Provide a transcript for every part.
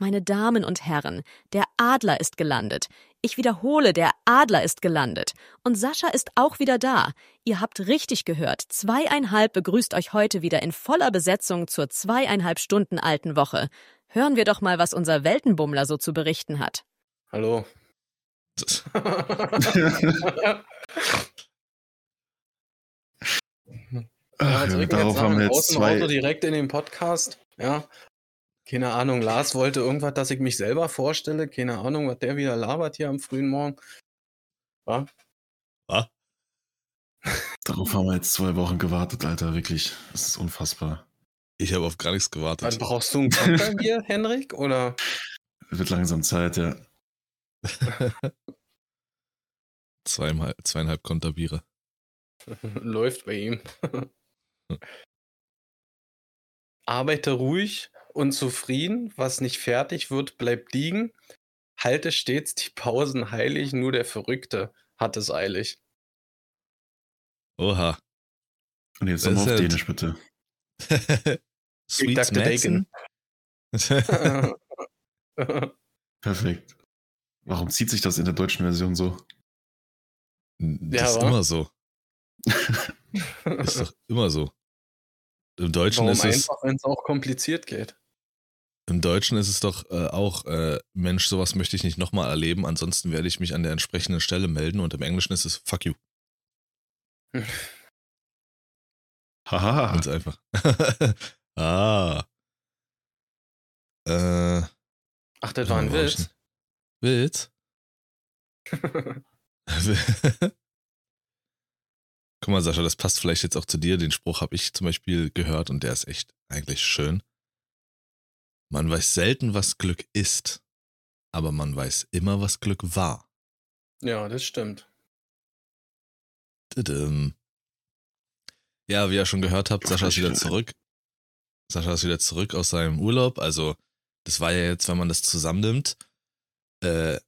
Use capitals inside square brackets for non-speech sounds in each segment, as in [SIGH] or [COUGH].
Meine Damen und Herren, der Adler ist gelandet. Ich wiederhole, der Adler ist gelandet. Und Sascha ist auch wieder da. Ihr habt richtig gehört. Zweieinhalb begrüßt euch heute wieder in voller Besetzung zur zweieinhalb Stunden alten Woche. Hören wir doch mal, was unser Weltenbummler so zu berichten hat. Hallo. Ach, ja, darauf jetzt haben wir jetzt zwei. Auto direkt in den Podcast. Ja. Keine Ahnung, Lars wollte irgendwas, dass ich mich selber vorstelle. Keine Ahnung, was der wieder labert hier am frühen Morgen. Ja. [LAUGHS] Darauf haben wir jetzt zwei Wochen gewartet, Alter, wirklich. Das ist unfassbar. Ich habe auf gar nichts Dann gewartet. brauchst du einen Konter hier, Henrik? Oder? Wird langsam Zeit, ja. [LAUGHS] Zweieinhalb, zweieinhalb Konterbiere. Läuft bei ihm. Arbeite ruhig und zufrieden. Was nicht fertig wird, bleibt liegen. Halte stets die Pausen heilig. Nur der Verrückte hat es eilig. Oha. Und jetzt nochmal auf ist ja- Dänisch, bitte. [LAUGHS] Sweet Bacon. [LAUGHS] Perfekt. Warum zieht sich das in der deutschen Version so? Das ist wa? immer so. [LAUGHS] Ist doch immer so. Im Deutschen Warum ist es, einfach, wenn es auch kompliziert geht? Im Deutschen ist es doch äh, auch, äh, Mensch, sowas möchte ich nicht nochmal erleben, ansonsten werde ich mich an der entsprechenden Stelle melden und im Englischen ist es fuck you. [LAUGHS] Haha. Ganz einfach. [LAUGHS] ah. Äh, Ach, das war ein Witz. Witz? [LAUGHS] Guck mal, Sascha, das passt vielleicht jetzt auch zu dir. Den Spruch habe ich zum Beispiel gehört und der ist echt eigentlich schön. Man weiß selten, was Glück ist, aber man weiß immer, was Glück war. ja, das stimmt. Ja, wie ihr schon gehört habt, Sascha ist wieder zurück. Sascha ist wieder zurück aus seinem Urlaub. Also, das war ja jetzt, wenn man das zusammennimmt. Äh,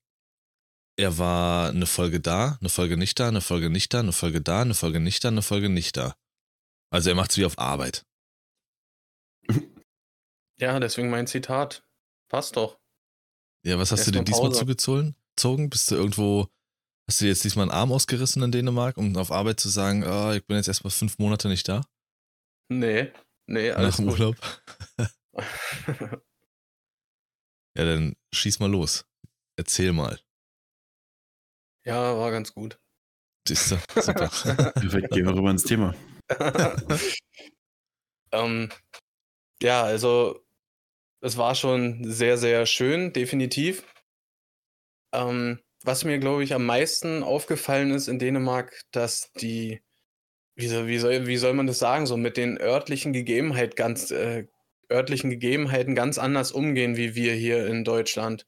er war eine Folge da, eine Folge nicht da, eine Folge nicht da, eine Folge da, eine Folge nicht da, eine Folge nicht da. Also er macht's wie auf Arbeit. [LAUGHS] Ja, deswegen mein Zitat. Passt doch. Ja, was hast Erst du dir mal diesmal zugezogen? Zogen? Bist du irgendwo, hast du dir jetzt diesmal einen Arm ausgerissen in Dänemark, um auf Arbeit zu sagen, ah, ich bin jetzt erstmal fünf Monate nicht da? Nee, nee, nach alles dem gut. Urlaub? [LAUGHS] Ja, dann schieß mal los. Erzähl mal. ja, war ganz gut. Siehst du? [LAUGHS] Super. Perfekt, gehen wir rüber ins Thema. [LAUGHS] ähm, ja, also es war schon sehr, sehr schön, definitiv. Ähm, was mir, glaube ich, am meisten aufgefallen ist in Dänemark, dass die, wie soll, wie soll, wie soll man das sagen, so mit den örtlichen Gegebenheiten ganz, äh, örtlichen Gegebenheiten ganz anders umgehen, wie wir hier in Deutschland.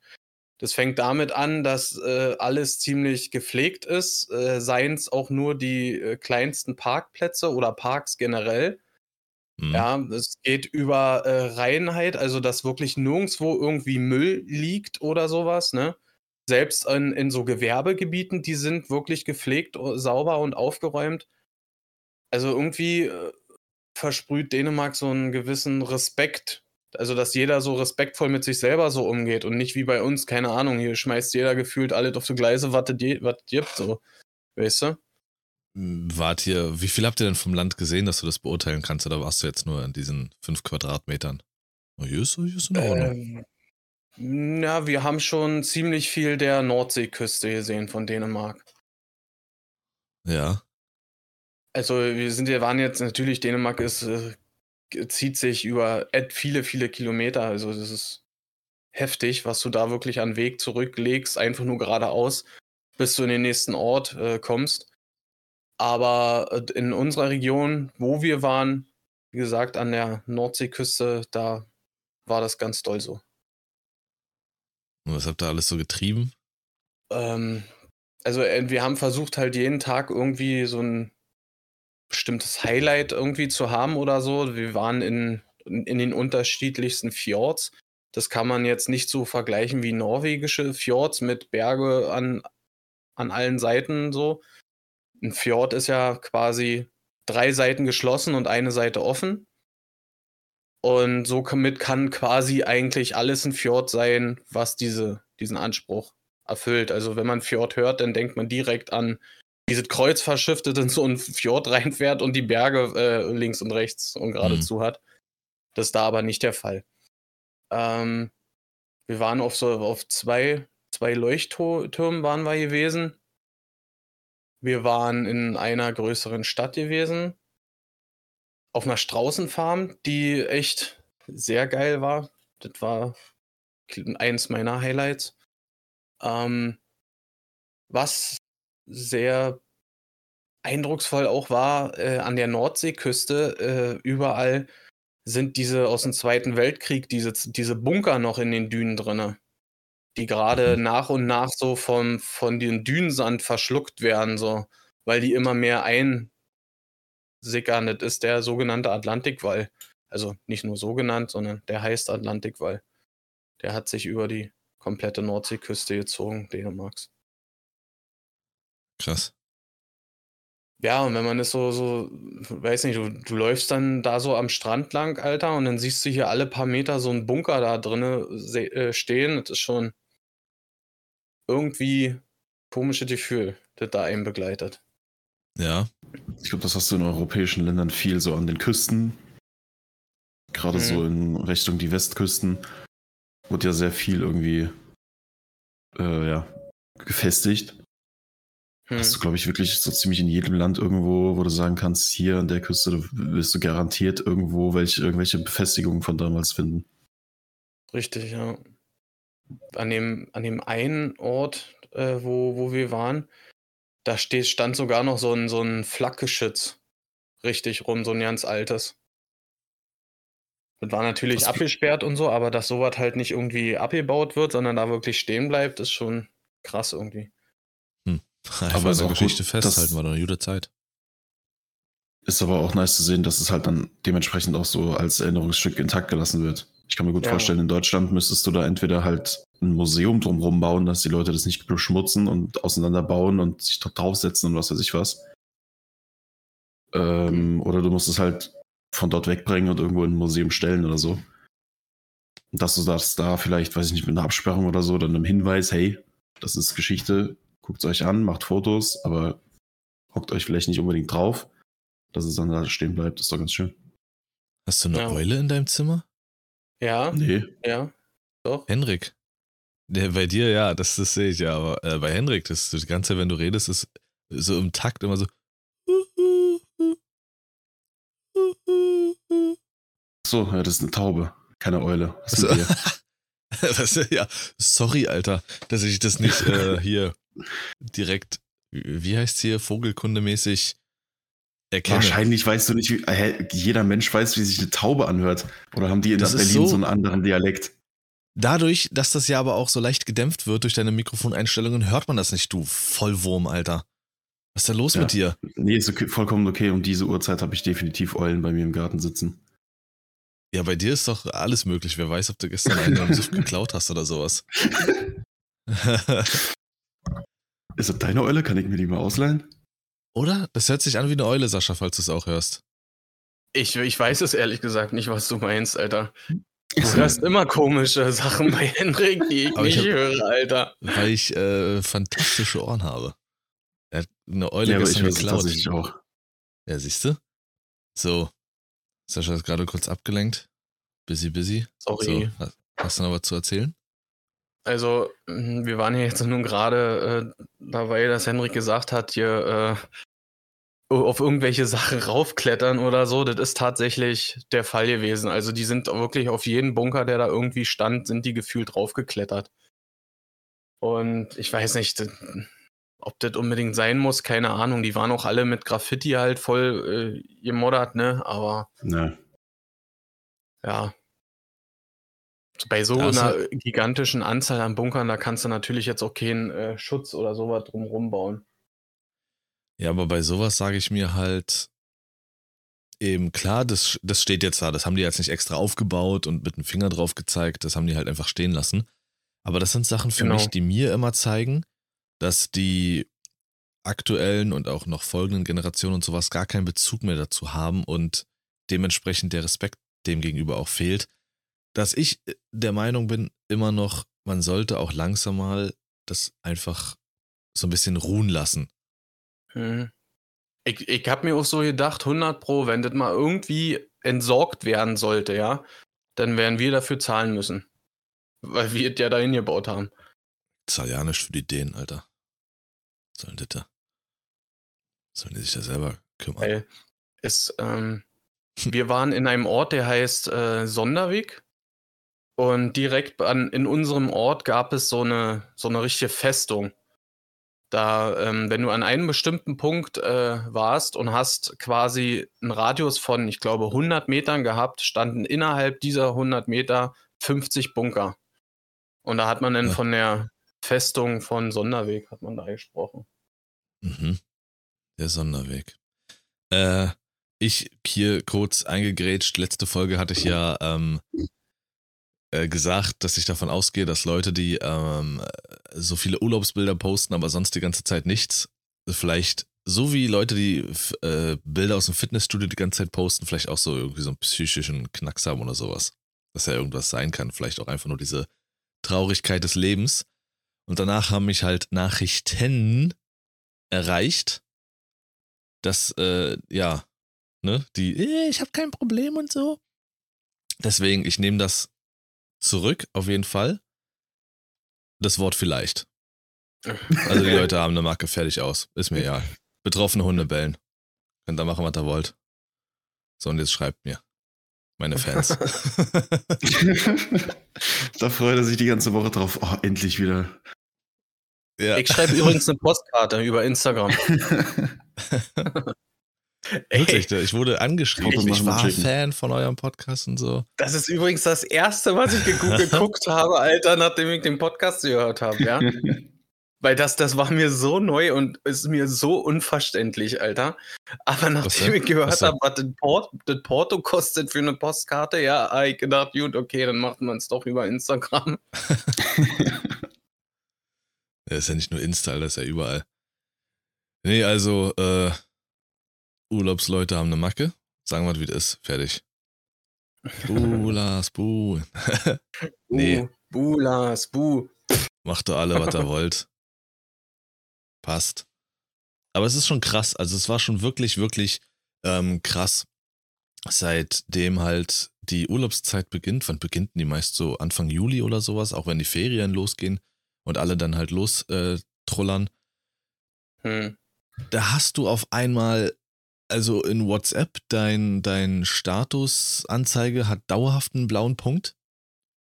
Das fängt damit an, dass äh, alles ziemlich gepflegt ist, äh, seien es auch nur die äh, kleinsten Parkplätze oder Parks generell. Hm. Ja, es geht über äh, Reinheit, also dass wirklich nirgendwo irgendwie Müll liegt oder sowas, ne? Selbst in, in so Gewerbegebieten, die sind wirklich gepflegt, sauber und aufgeräumt. Also irgendwie äh, versprüht Dänemark so einen gewissen Respekt. Also, dass jeder so respektvoll mit sich selber so umgeht und nicht wie bei uns, keine Ahnung, hier schmeißt jeder gefühlt alles auf die Gleise, was es gibt, so. Weißt du? Wart ihr, wie viel habt ihr denn vom Land gesehen, dass du das beurteilen kannst, oder warst du jetzt nur in diesen fünf Quadratmetern? Oh, hier ist, hier ist in Ordnung. Ähm, ja, wir haben schon ziemlich viel der Nordseeküste gesehen von Dänemark. ja. Also wir sind, wir waren jetzt natürlich, Dänemark ist, äh, zieht sich über viele, viele Kilometer. Also das ist heftig, was du da wirklich an Weg zurücklegst, einfach nur geradeaus, bis du in den nächsten Ort äh, kommst. Aber äh, in unserer Region, wo wir waren, wie gesagt, an der Nordseeküste, da war das ganz doll so. Und was habt ihr alles so getrieben? Ähm, also äh, wir haben versucht halt jeden Tag irgendwie so ein bestimmtes Highlight irgendwie zu haben oder so. Wir waren in, in den unterschiedlichsten Fjords. Das kann man jetzt nicht so vergleichen wie norwegische Fjords mit Berge an, an allen Seiten so. Ein Fjord ist ja quasi drei Seiten geschlossen und eine Seite offen. Und somit kann quasi eigentlich alles ein Fjord sein, was diese, diesen Anspruch erfüllt. Also wenn man Fjord hört, dann denkt man direkt an dieses Kreuzfahrtschiff, [LAUGHS] das in so ein Fjord reinfährt und die Berge äh, links und rechts und geradezu mhm. hat. Das ist da aber nicht der Fall. Ähm, wir waren auf so auf zwei, zwei Leuchttürmen waren wir gewesen. Wir waren in einer größeren Stadt gewesen. Auf einer Straußenfarm, die echt sehr geil war. Das war eins meiner Highlights. Ähm, was sehr eindrucksvoll auch war, äh, an der Nordseeküste, äh, überall sind diese aus dem Zweiten Weltkrieg, diese, diese Bunker noch in den Dünen drinne, die gerade mhm. nach und nach so vom, von den Dünensand verschluckt werden, so, weil die immer mehr einsickern. Das ist der sogenannte Atlantikwall. Also nicht nur so genannt, sondern der heißt Atlantikwall. Der hat sich über die komplette Nordseeküste gezogen, Dänemarks. Krass. Ja, und wenn man das so, so, weiß nicht, du, du läufst dann da so am Strand lang, Alter, und dann siehst du hier alle paar Meter so einen Bunker da drinnen äh, stehen. Das ist schon irgendwie komische Gefühl, das da einen begleitet. Ja. Ich glaube, das hast du in europäischen Ländern viel so an den Küsten. Gerade mhm. so in Richtung die Westküsten wird ja sehr viel irgendwie äh, ja, gefestigt. Hm. Hast du, glaube ich, wirklich so ziemlich in jedem Land irgendwo, wo du sagen kannst, hier an der Küste wirst du garantiert irgendwo welche, irgendwelche Befestigungen von damals finden. Richtig, ja. An dem, an dem einen Ort, äh, wo, wo wir waren, da steht, stand sogar noch so ein, so ein Flakgeschütz richtig rum, so ein ganz altes. Das war natürlich Was abgesperrt und so, aber dass sowas halt nicht irgendwie abgebaut wird, sondern da wirklich stehen bleibt, ist schon krass irgendwie. [LAUGHS] Einfach aber so Geschichte gut, festhalten, war doch eine gute Zeit. Ist aber auch nice zu sehen, dass es halt dann dementsprechend auch so als Erinnerungsstück intakt gelassen wird. Ich kann mir gut ja. vorstellen, in Deutschland müsstest du da entweder halt ein Museum drumherum bauen, dass die Leute das nicht beschmutzen und auseinanderbauen und sich draufsetzen und was weiß ich was. Ähm, mhm. Oder du musst es halt von dort wegbringen und irgendwo in ein Museum stellen oder so. Und dass du das da vielleicht, weiß ich nicht, mit einer Absperrung oder so, dann einem Hinweis, hey, das ist Geschichte, guckt es euch an, macht Fotos, aber hockt euch vielleicht nicht unbedingt drauf, dass es dann da stehen bleibt. Das ist doch ganz schön. Hast du eine ja. Eule in deinem Zimmer? Ja. Nee. Ja. Doch. Henrik. Der, bei dir, ja, das, das sehe ich ja, aber äh, bei Henrik, das, das Ganze, wenn du redest, ist so im Takt immer so. So, ja, das ist eine Taube, keine Eule. Was also, [LAUGHS] was, ja, sorry, Alter, dass ich das nicht äh, hier direkt, wie heißt hier, vogelkundemäßig erkenne. Wahrscheinlich weißt du nicht, wie, jeder Mensch weiß, wie sich eine Taube anhört. Oder haben die in das Berlin so, so einen anderen Dialekt? Dadurch, dass das ja aber auch so leicht gedämpft wird durch deine Mikrofoneinstellungen, hört man das nicht, du Vollwurm, Alter. Was ist da los ja. mit dir? Nee, ist okay, vollkommen okay. Um diese Uhrzeit habe ich definitiv Eulen bei mir im Garten sitzen. Ja, bei dir ist doch alles möglich. Wer weiß, ob du gestern einen am Suff [LAUGHS] geklaut hast oder sowas. Ist das deine Eule? Kann ich mir die mal ausleihen? Oder? Das hört sich an wie eine Eule, Sascha, falls du es auch hörst. Ich, ich weiß es ehrlich gesagt nicht, was du meinst, Alter. Du [LAUGHS] hörst immer komische Sachen bei Henrik, die ich Aber nicht ich hab, höre, Alter. Weil ich äh, fantastische Ohren habe. Er hat eine Eule ja, gestern ich geklaut. Ich auch. Ja, siehst du? So. Sascha ist gerade kurz abgelenkt. Busy, busy. Sorry. So, hast du noch was zu erzählen? Also, hm, wir waren ja jetzt nun gerade äh, dabei, dass Henrik gesagt hat, hier äh, auf irgendwelche Sachen raufklettern oder so. Das ist tatsächlich der Fall gewesen. Also, die sind wirklich auf jeden Bunker, der da irgendwie stand, sind die gefühlt draufgeklettert. Und ich weiß nicht, ob das unbedingt sein muss, keine Ahnung. Die waren auch alle mit Graffiti halt voll äh, gemoddert, ne? Aber. Ne. Ja, bei so also, einer gigantischen Anzahl an Bunkern, da kannst du natürlich jetzt auch keinen äh, Schutz oder sowas drumherum bauen. Ja, aber bei sowas sage ich mir halt eben klar, das, das steht jetzt da. Das haben die jetzt nicht extra aufgebaut und mit dem Finger drauf gezeigt. Das haben die halt einfach stehen lassen. Aber das sind Sachen für genau. mich, die mir immer zeigen, dass die aktuellen und auch noch folgenden Generationen und sowas gar keinen Bezug mehr dazu haben und dementsprechend der Respekt dem gegenüber auch fehlt, dass ich äh, der Meinung bin, immer noch, man sollte auch langsam mal das einfach so ein bisschen ruhen lassen. Mhm. Ich, ich habe mir auch so gedacht, 100 Pro, wenn das mal irgendwie entsorgt werden sollte, ja, dann werden wir dafür zahlen müssen. Weil wir es ja dahin gebaut haben. Zahl ja nicht für die Dänen, Alter. Sollen das da? Sollen die sich da selber kümmern? Weil es, ähm, wir waren in einem Ort, der heißt äh, Sonderweg. Und direkt an, in unserem Ort gab es so eine, so eine richtige Festung. Da, ähm, wenn du an einem bestimmten Punkt äh, warst und hast quasi einen Radius von, ich glaube, 100 Metern gehabt, standen innerhalb dieser 100 Meter 50 Bunker. Und da hat man dann Ja. von der Festung von Sonderweg, hat man da gesprochen. Mhm. Der Sonderweg. Äh, ich hier kurz eingegrätscht, letzte Folge hatte ich ja ähm, äh, gesagt, dass ich davon ausgehe, dass Leute, die ähm, so viele Urlaubsbilder posten, aber sonst die ganze Zeit nichts, vielleicht so wie Leute, die äh, Bilder aus dem Fitnessstudio die ganze Zeit posten, vielleicht auch so irgendwie so einen psychischen Knacks haben oder sowas. Dass ja irgendwas sein kann, vielleicht auch einfach nur diese Traurigkeit des Lebens. Und danach haben mich halt Nachrichten erreicht, dass, äh, ja, ne, die, äh, ich habe kein Problem und so. Deswegen, ich nehme das zurück, auf jeden Fall. Das Wort vielleicht. [LAUGHS] Also die Leute haben eine Marke fertig aus. Ist mir egal. Betroffene Hunde bellen. Könnt ihr machen, was ihr wollt. So, und jetzt schreibt mir. Meine Fans. [LAUGHS] da freut er sich die ganze Woche drauf. Oh, endlich wieder. ja. Ich schreibe übrigens eine Postkarte über Instagram. [LAUGHS] Wirklich, ich wurde angeschrieben. Ich, und war schicken. Fan von eurem Podcast und so. Das ist übrigens das erste, was ich gegu- geguckt [LAUGHS] habe, Alter, nachdem ich den Podcast gehört habe, ja. [LAUGHS] Weil das, das war mir so neu und ist mir so unverständlich, Alter. Aber nachdem ich gehört habe, was das, Port, das Porto kostet für eine Postkarte, ja, hab ich gedacht, gut, okay, dann macht man es doch über Instagram. [LAUGHS] Ja, ist ja nicht nur Insta, das ist ja überall. Nee, also, äh, Urlaubsleute haben eine Macke. Sagen wir, wie das ist. Fertig. [LAUGHS] Bulas, Bu. [LAUGHS] Nee. Bulas, Bu. Macht doch alle, was ihr [LAUGHS] wollt. Passt. Aber es ist schon krass. Also, es war schon wirklich, wirklich ähm, krass. Seitdem halt die Urlaubszeit beginnt. Wann beginnt die meist so? Anfang Juli oder sowas? Auch wenn die Ferien losgehen und alle dann halt los äh, trullern. Hm. da hast du auf einmal, also in WhatsApp, dein, dein Statusanzeige hat dauerhaft einen blauen Punkt.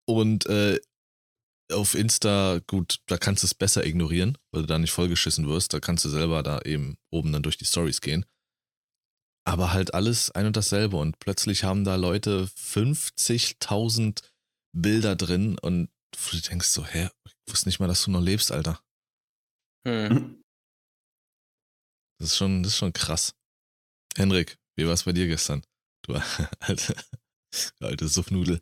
Und äh, auf Insta, gut, da kannst du es besser ignorieren, weil du da nicht vollgeschissen wirst. Da kannst du selber da eben oben dann durch die Stories gehen. Aber halt alles ein und dasselbe. Und plötzlich haben da Leute 50.000 Bilder drin und du denkst so, hä, ich wusste nicht mal, dass du noch lebst, Alter. Hm. Das ist schon, das ist schon krass. Henrik, wie war es bei dir gestern? Du [LAUGHS] alte, alte Suffnudel.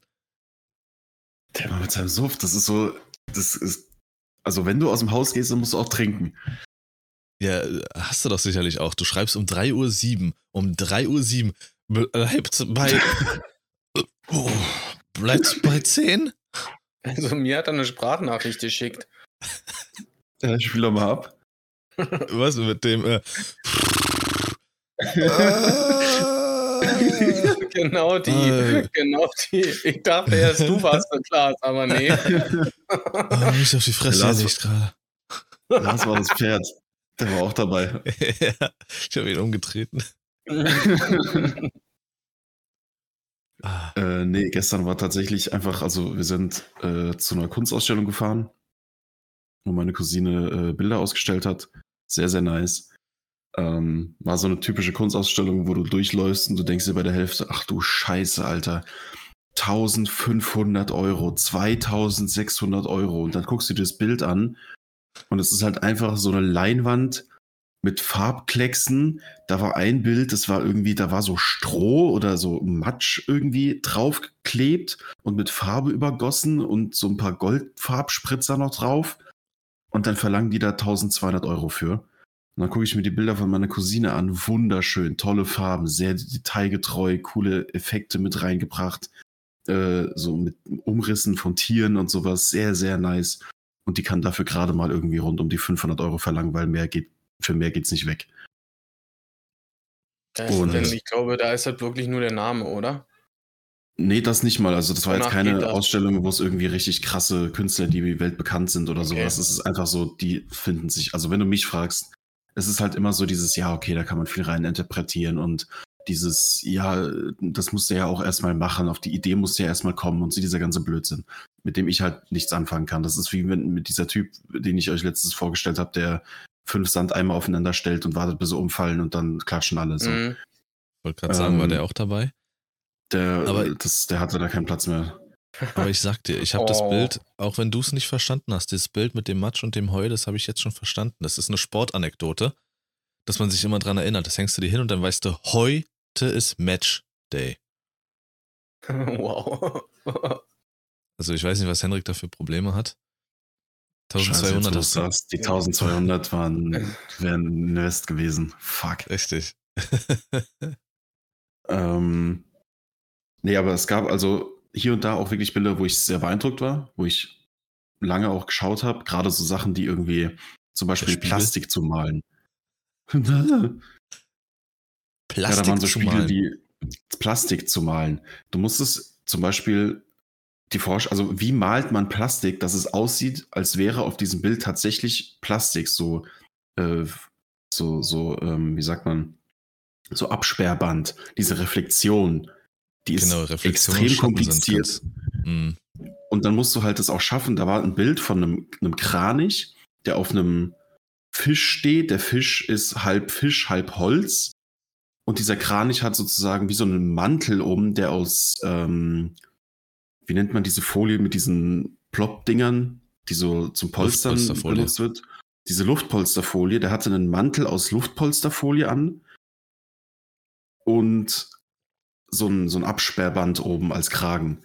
Der Mann mit seinem Suff, das ist so. Das ist. Also, wenn du aus dem Haus gehst, dann musst du auch trinken. Ja, hast du doch sicherlich auch. Du schreibst um 3.07 Uhr. Um 3.07 Uhr. Bleibt bei. [LAUGHS] oh, bleibt bei 10? Also mir hat er eine Sprachnachricht geschickt. Ja, ich spiele doch mal ab. Was mit dem. Äh, [LAUGHS] genau die, Äh. genau die. Ich dachte erst, du warst so Klaas, aber nee. oh, [LAUGHS] mich auf die Fresse Lass- gelegt gerade. Das war das Pferd. Der war auch dabei. [LAUGHS] ja, ich habe ihn umgetreten. Ah, Äh, nee, gestern war tatsächlich einfach, also wir sind äh, zu einer Kunstausstellung gefahren, wo meine Cousine äh, Bilder ausgestellt hat. Sehr, sehr nice. Ähm, war so eine typische Kunstausstellung, wo du durchläufst und du denkst dir bei der Hälfte, ach du Scheiße, Alter. 1500 Euro, 2600 Euro. Und dann guckst du dir das Bild an und es ist halt einfach so eine Leinwand mit Farbklecksen. Da war ein Bild, das war irgendwie, da war so Stroh oder so Matsch irgendwie draufgeklebt und mit Farbe übergossen und so ein paar Goldfarbspritzer noch drauf. Und dann verlangen die da 1200 Euro für. Und dann gucke ich mir die Bilder von meiner Cousine an. Wunderschön, tolle Farben, sehr detailgetreu, coole Effekte mit reingebracht. Äh, so mit Umrissen von Tieren und sowas. Sehr, sehr nice. Und die kann dafür gerade mal irgendwie rund um die 500 Euro verlangen, weil mehr geht, für mehr geht's nicht weg. Ja, und ich glaube, da ist halt wirklich nur der Name, oder? Nee, das nicht mal. Also, das war jetzt keine Ausstellung, wo es irgendwie richtig krasse Künstler, die weltbekannt sind oder okay. sowas. Es ist einfach so, die finden sich. Also, wenn du mich fragst, es ist halt immer so dieses, ja, okay, da kann man viel rein interpretieren und dieses, ja, das musste ja auch erstmal machen, auf die Idee musste ja erstmal kommen und so dieser ganze Blödsinn, mit dem ich halt nichts anfangen kann. Das ist wie wenn, mit dieser Typ, den ich euch letztes vorgestellt habe, der fünf Sandeimer aufeinander stellt und wartet, bis sie umfallen und dann klatschen alle so. Mhm. Wollte gerade sagen, ähm, war der auch dabei? Der, Aber das, der hatte da keinen Platz mehr. Aber ich sag dir, ich habe oh. das Bild, auch wenn du es nicht verstanden hast, das Bild mit dem Matsch und dem Heu, das habe ich jetzt schon verstanden. Das ist eine Sportanekdote, dass man sich immer dran erinnert. Das hängst du dir hin und dann weißt du, heute ist Match Day. [LAUGHS] Wow. Also ich weiß nicht, was Henrik da für Probleme hat. 1200 Scheiße, sagst, Die 1200 waren, wären Invest gewesen. Fuck. Richtig. [LAUGHS] ähm, nee, aber es gab also hier und da auch wirklich Bilder, wo ich sehr beeindruckt war, wo ich lange auch geschaut habe. Gerade so Sachen, die irgendwie zum Beispiel Plastik zu malen. Plastik [LAUGHS] ja, da waren so Spiele, malen. die Plastik zu malen. Du musstest zum Beispiel die Forsch, also wie malt man Plastik, dass es aussieht, als wäre auf diesem Bild tatsächlich Plastik, so, äh, so, so, ähm, wie sagt man, so Absperrband, diese Reflexion. Die ist genau, extrem kompliziert. Mhm. Und dann musst du halt das auch schaffen. Da war ein Bild von einem, einem Kranich, der auf einem Fisch steht. Der Fisch ist halb Fisch, halb Holz. Und dieser Kranich hat sozusagen wie so einen Mantel um, der aus, ähm, wie nennt man diese Folie mit diesen Plop-Dingern, die so zum Polstern benutzt wird. Diese Luftpolsterfolie, der hatte einen Mantel aus Luftpolsterfolie an. Und so ein, so ein Absperrband oben als Kragen.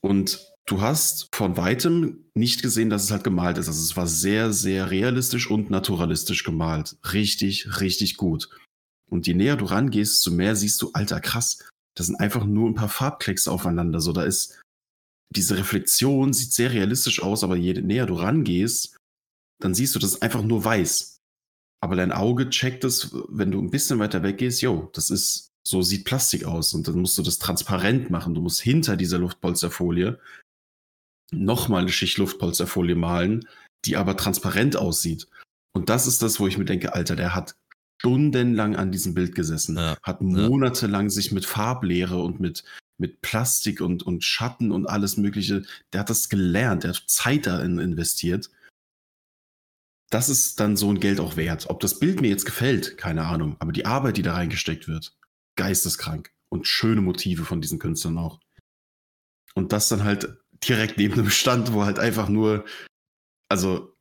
Und du hast von weitem nicht gesehen, dass es halt gemalt ist. Also es war sehr, sehr realistisch und naturalistisch gemalt. Richtig, richtig gut. Und je näher du rangehst, so mehr siehst du, alter, krass, das sind einfach nur ein paar Farbklecks aufeinander. So, da ist diese Reflexion sieht sehr realistisch aus, aber je näher du rangehst, dann siehst du, das ist einfach nur weiß. Aber dein Auge checkt es, wenn du ein bisschen weiter weggehst, yo, das ist so sieht Plastik aus und dann musst du das transparent machen. Du musst hinter dieser Luftpolsterfolie nochmal eine Schicht Luftpolsterfolie malen, die aber transparent aussieht. Und das ist das, wo ich mir denke, Alter, der hat stundenlang an diesem Bild gesessen, ja, hat monatelang ja. sich mit Farblehre und mit, mit Plastik und, und Schatten und alles Mögliche, der hat das gelernt, der hat Zeit darin investiert. Das ist dann so ein Geld auch wert. Ob das Bild mir jetzt gefällt, keine Ahnung, aber die Arbeit, die da reingesteckt wird, geisteskrank. Und schöne Motive von diesen Künstlern auch. Und das dann halt direkt neben einem Stand, wo halt einfach nur, also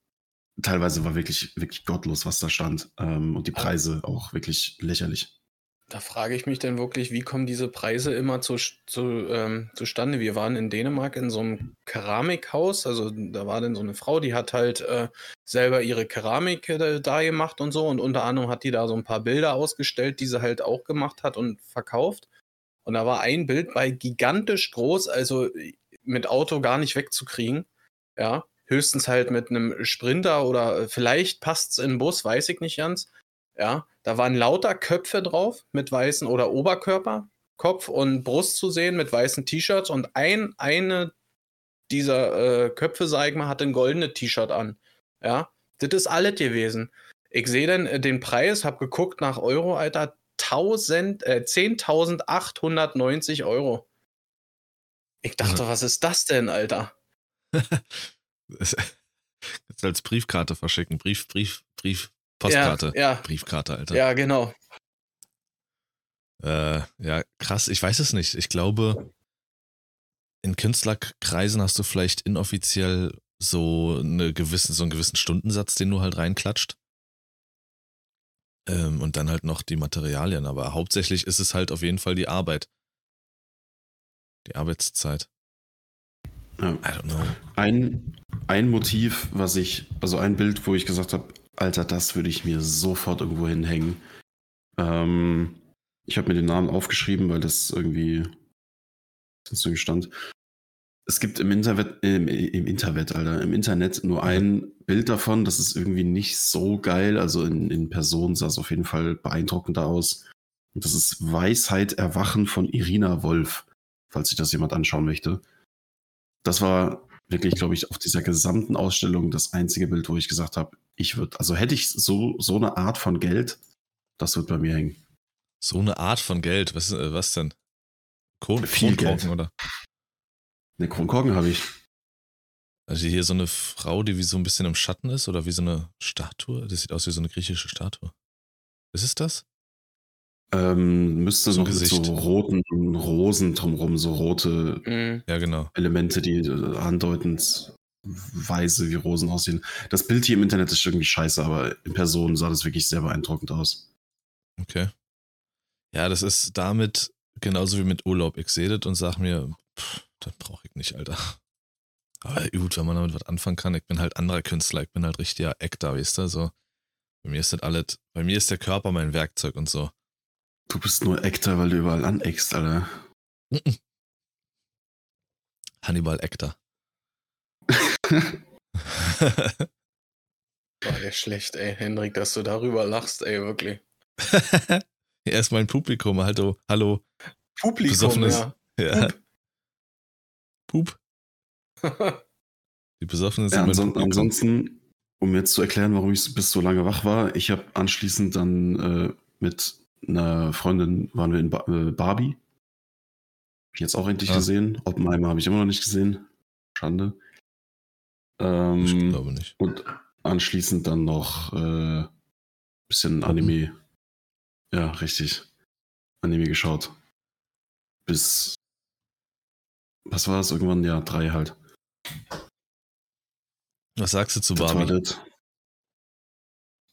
teilweise war wirklich, wirklich gottlos, was da stand. Ähm, und die Preise auch wirklich lächerlich. Da frage ich mich dann wirklich, wie kommen diese Preise immer zu, zu, ähm, zustande? Wir waren in Dänemark in so einem Keramikhaus, also da war dann so eine Frau, die hat halt äh, selber ihre Keramik äh, da gemacht und so und unter anderem hat die da so ein paar Bilder ausgestellt, die sie halt auch gemacht hat und verkauft. Und da war ein Bild bei gigantisch groß, also mit Auto gar nicht wegzukriegen. Ja, höchstens halt mit einem Sprinter oder vielleicht passt es in den Bus, weiß ich nicht ganz. Ja, da waren lauter Köpfe drauf mit weißen oder Oberkörper, Kopf und Brust zu sehen mit weißen T-Shirts und ein, eine dieser äh, Köpfe, sag ich mal, hat ein goldenes T-Shirt an. Ja, das ist alles gewesen. Ich sehe dann äh, den Preis, hab geguckt nach Euro, Alter, 1000, äh, 10.890 Euro. Ich dachte, mhm. was ist das denn, Alter? [LAUGHS] Jetzt als Briefkarte verschicken. Brief, Brief, Brief, Postkarte. Ja, ja. Briefkarte, Alter. Ja, genau. Äh, ja, krass, ich weiß es nicht. Ich glaube, in Künstlerkreisen hast du vielleicht inoffiziell so, eine gewisse, so einen gewissen Stundensatz, den du halt reinklatscht. Ähm, und dann halt noch die Materialien. Aber hauptsächlich ist es halt auf jeden Fall die Arbeit. Die Arbeitszeit. Ja. I don't know. Ein, ein Motiv, was ich, also ein Bild, wo ich gesagt habe, Alter, das würde ich mir sofort irgendwo hinhängen. Ähm, ich habe mir den Namen aufgeschrieben, weil das irgendwie das so stand. Es gibt im Internet, im, im Internet, Alter, im Internet nur ein Bild davon. Das ist irgendwie nicht so geil. Also in, in Person sah es auf jeden Fall beeindruckender aus. Und das ist Weisheit Erwachen von Irina Wolf, falls sich das jemand anschauen möchte. Das war wirklich, glaube ich, auf dieser gesamten Ausstellung das einzige Bild, wo ich gesagt habe, ich würde, also hätte ich so, so eine Art von Geld, das wird bei mir hängen. So eine Art von Geld? Was, äh, was denn? Kron Viel Kronkorken, Geld. oder? Eine Kronkorken habe ich. Also hier so eine Frau, die wie so ein bisschen im Schatten ist oder wie so eine Statue? Das sieht aus wie so eine griechische Statue. Ist es das? Ähm, müsste So mit so roten Rosen drumherum, so rote Mhm. Ja, genau. Elemente, die äh, andeutend weise wie Rosen aussehen. Das Bild hier im Internet ist irgendwie scheiße, aber in Person sah das wirklich sehr beeindruckend aus. Okay. Ja, das ist damit genauso wie mit Urlaub. Ich sehe das und sag mir, pff, das brauche ich nicht, Alter. Aber gut, wenn man damit was anfangen kann, ich bin halt anderer Künstler, ich bin halt richtiger Actor, weißt du, so. Bei mir ist das alles, bei mir ist der Körper mein Werkzeug und so. Du bist nur Actor, weil du überall aneckst, Alter. Hannibal Actor. War [LAUGHS] der schlecht, ey. Hendrik, dass du darüber lachst, ey, wirklich. [LAUGHS] er ist mein Publikum, hallo, hallo. Publikum, Besoffenes- ja. Ja. Pup. [LAUGHS] Die Besoffenen sind Ja, mein anson Publikum. ansonsten, um jetzt zu erklären, warum ich bis so lange wach war, ich habe anschließend dann äh, mit einer Freundin, waren wir in ba äh, Barbie. Hab ich jetzt auch endlich Ah. gesehen. Oppenheimer habe ich immer noch nicht gesehen. Schande. Ich Ähm, glaube nicht. und anschließend dann noch äh, bisschen Anime. Ja, richtig. Anime geschaut. Bis. Was war es? Irgendwann, ja, drei halt. Was sagst du zu Das Barbie? das.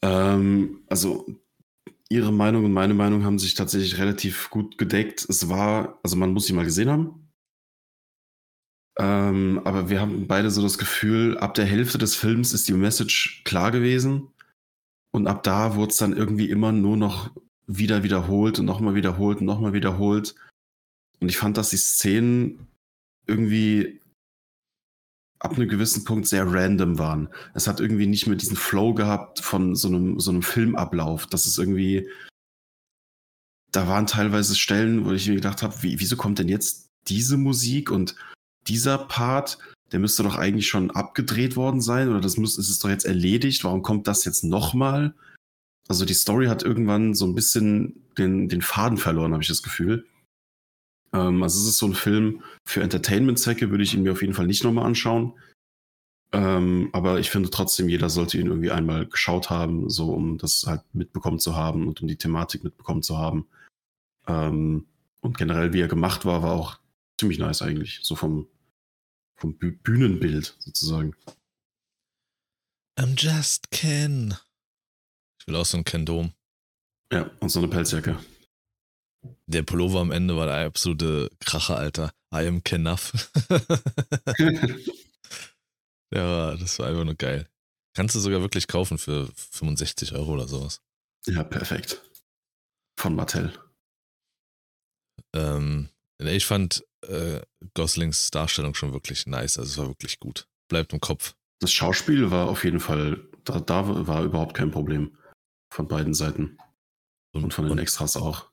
Ähm, also ihre Meinung und meine Meinung haben sich tatsächlich relativ gut gedeckt. Es war, also man muss sie mal gesehen haben. Ähm, aber wir haben beide so das Gefühl, ab der Hälfte des Films ist die Message klar gewesen. Und ab da wurde es dann irgendwie immer nur noch wieder wiederholt und nochmal wiederholt und nochmal wiederholt. Und ich fand, dass die Szenen irgendwie ab einem gewissen Punkt sehr random waren. Es hat irgendwie nicht mehr diesen Flow gehabt von so einem, so einem Filmablauf. Das ist irgendwie. Da waren teilweise Stellen, wo ich mir gedacht habe, wie, wieso kommt denn jetzt diese Musik und dieser Part, der müsste doch eigentlich schon abgedreht worden sein oder das muss, ist es doch jetzt erledigt. Warum kommt das jetzt nochmal? Also die Story hat irgendwann so ein bisschen den, den Faden verloren, habe ich das Gefühl. Ähm, also es ist so ein Film für Entertainment-Zwecke, würde ich ihn mir auf jeden Fall nicht nochmal anschauen. Ähm, aber ich finde trotzdem, jeder sollte ihn irgendwie einmal geschaut haben, so um das halt mitbekommen zu haben und um die Thematik mitbekommen zu haben. Ähm, und generell, wie er gemacht war, war auch ziemlich nice eigentlich. So vom, vom Bü Bühnenbild sozusagen. I'm just Ken. Ich will auch so ein Ken-Dom. Ja, und so eine Pelzjacke. Der Pullover am Ende war der absolute Kracher, Alter. I am Kenuff. [LAUGHS] [LAUGHS] ja, das war einfach nur geil. Kannst du sogar wirklich kaufen für 65 Euro oder sowas. ja, perfekt. Von Mattel. Ähm, ich fand äh, Goslings Darstellung schon wirklich nice. Also es war wirklich gut. Bleibt im Kopf. Das Schauspiel war auf jeden Fall, da, da war überhaupt kein Problem. Von beiden Seiten. Und von den Extras auch.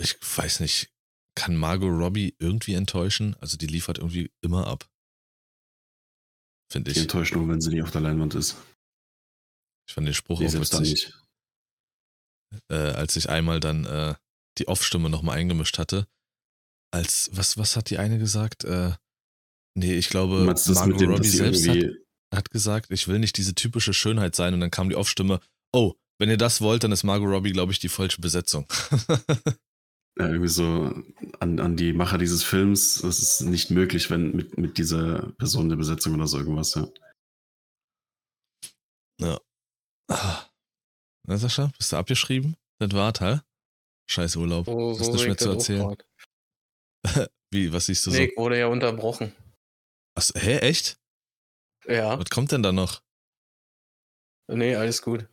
Ich weiß nicht, kann Margot Robbie irgendwie enttäuschen? Also die liefert irgendwie immer ab. Finde Die ich. Enttäuschung, wenn sie nicht auf der Leinwand ist. Ich fand den Spruch Nee, auch witzig, nicht. äh, als ich einmal dann äh, die Off-Stimme nochmal eingemischt hatte. Als, was, was hat die eine gesagt? Äh, nee, ich glaube, Margot dem, Robbie selbst hat, hat gesagt, ich will nicht diese typische Schönheit sein. Und dann kam die Off-Stimme, oh, wenn ihr das wollt, dann ist Margot Robbie, glaube ich, die falsche Besetzung. [LAUGHS] Ja, irgendwie so an, an die Macher dieses Films, das ist nicht möglich, wenn mit, mit dieser Person der Besetzung oder so irgendwas, ja. Ah. Na, Sascha, bist du abgeschrieben? Das war hä? Scheiß Urlaub. So, Hast so du schon regt zu erzählen? [LAUGHS] Wie, was siehst du Nee, ich wurde ja unterbrochen. so? Ach, hä, echt? Ja. Was kommt denn da noch? Nee, alles gut.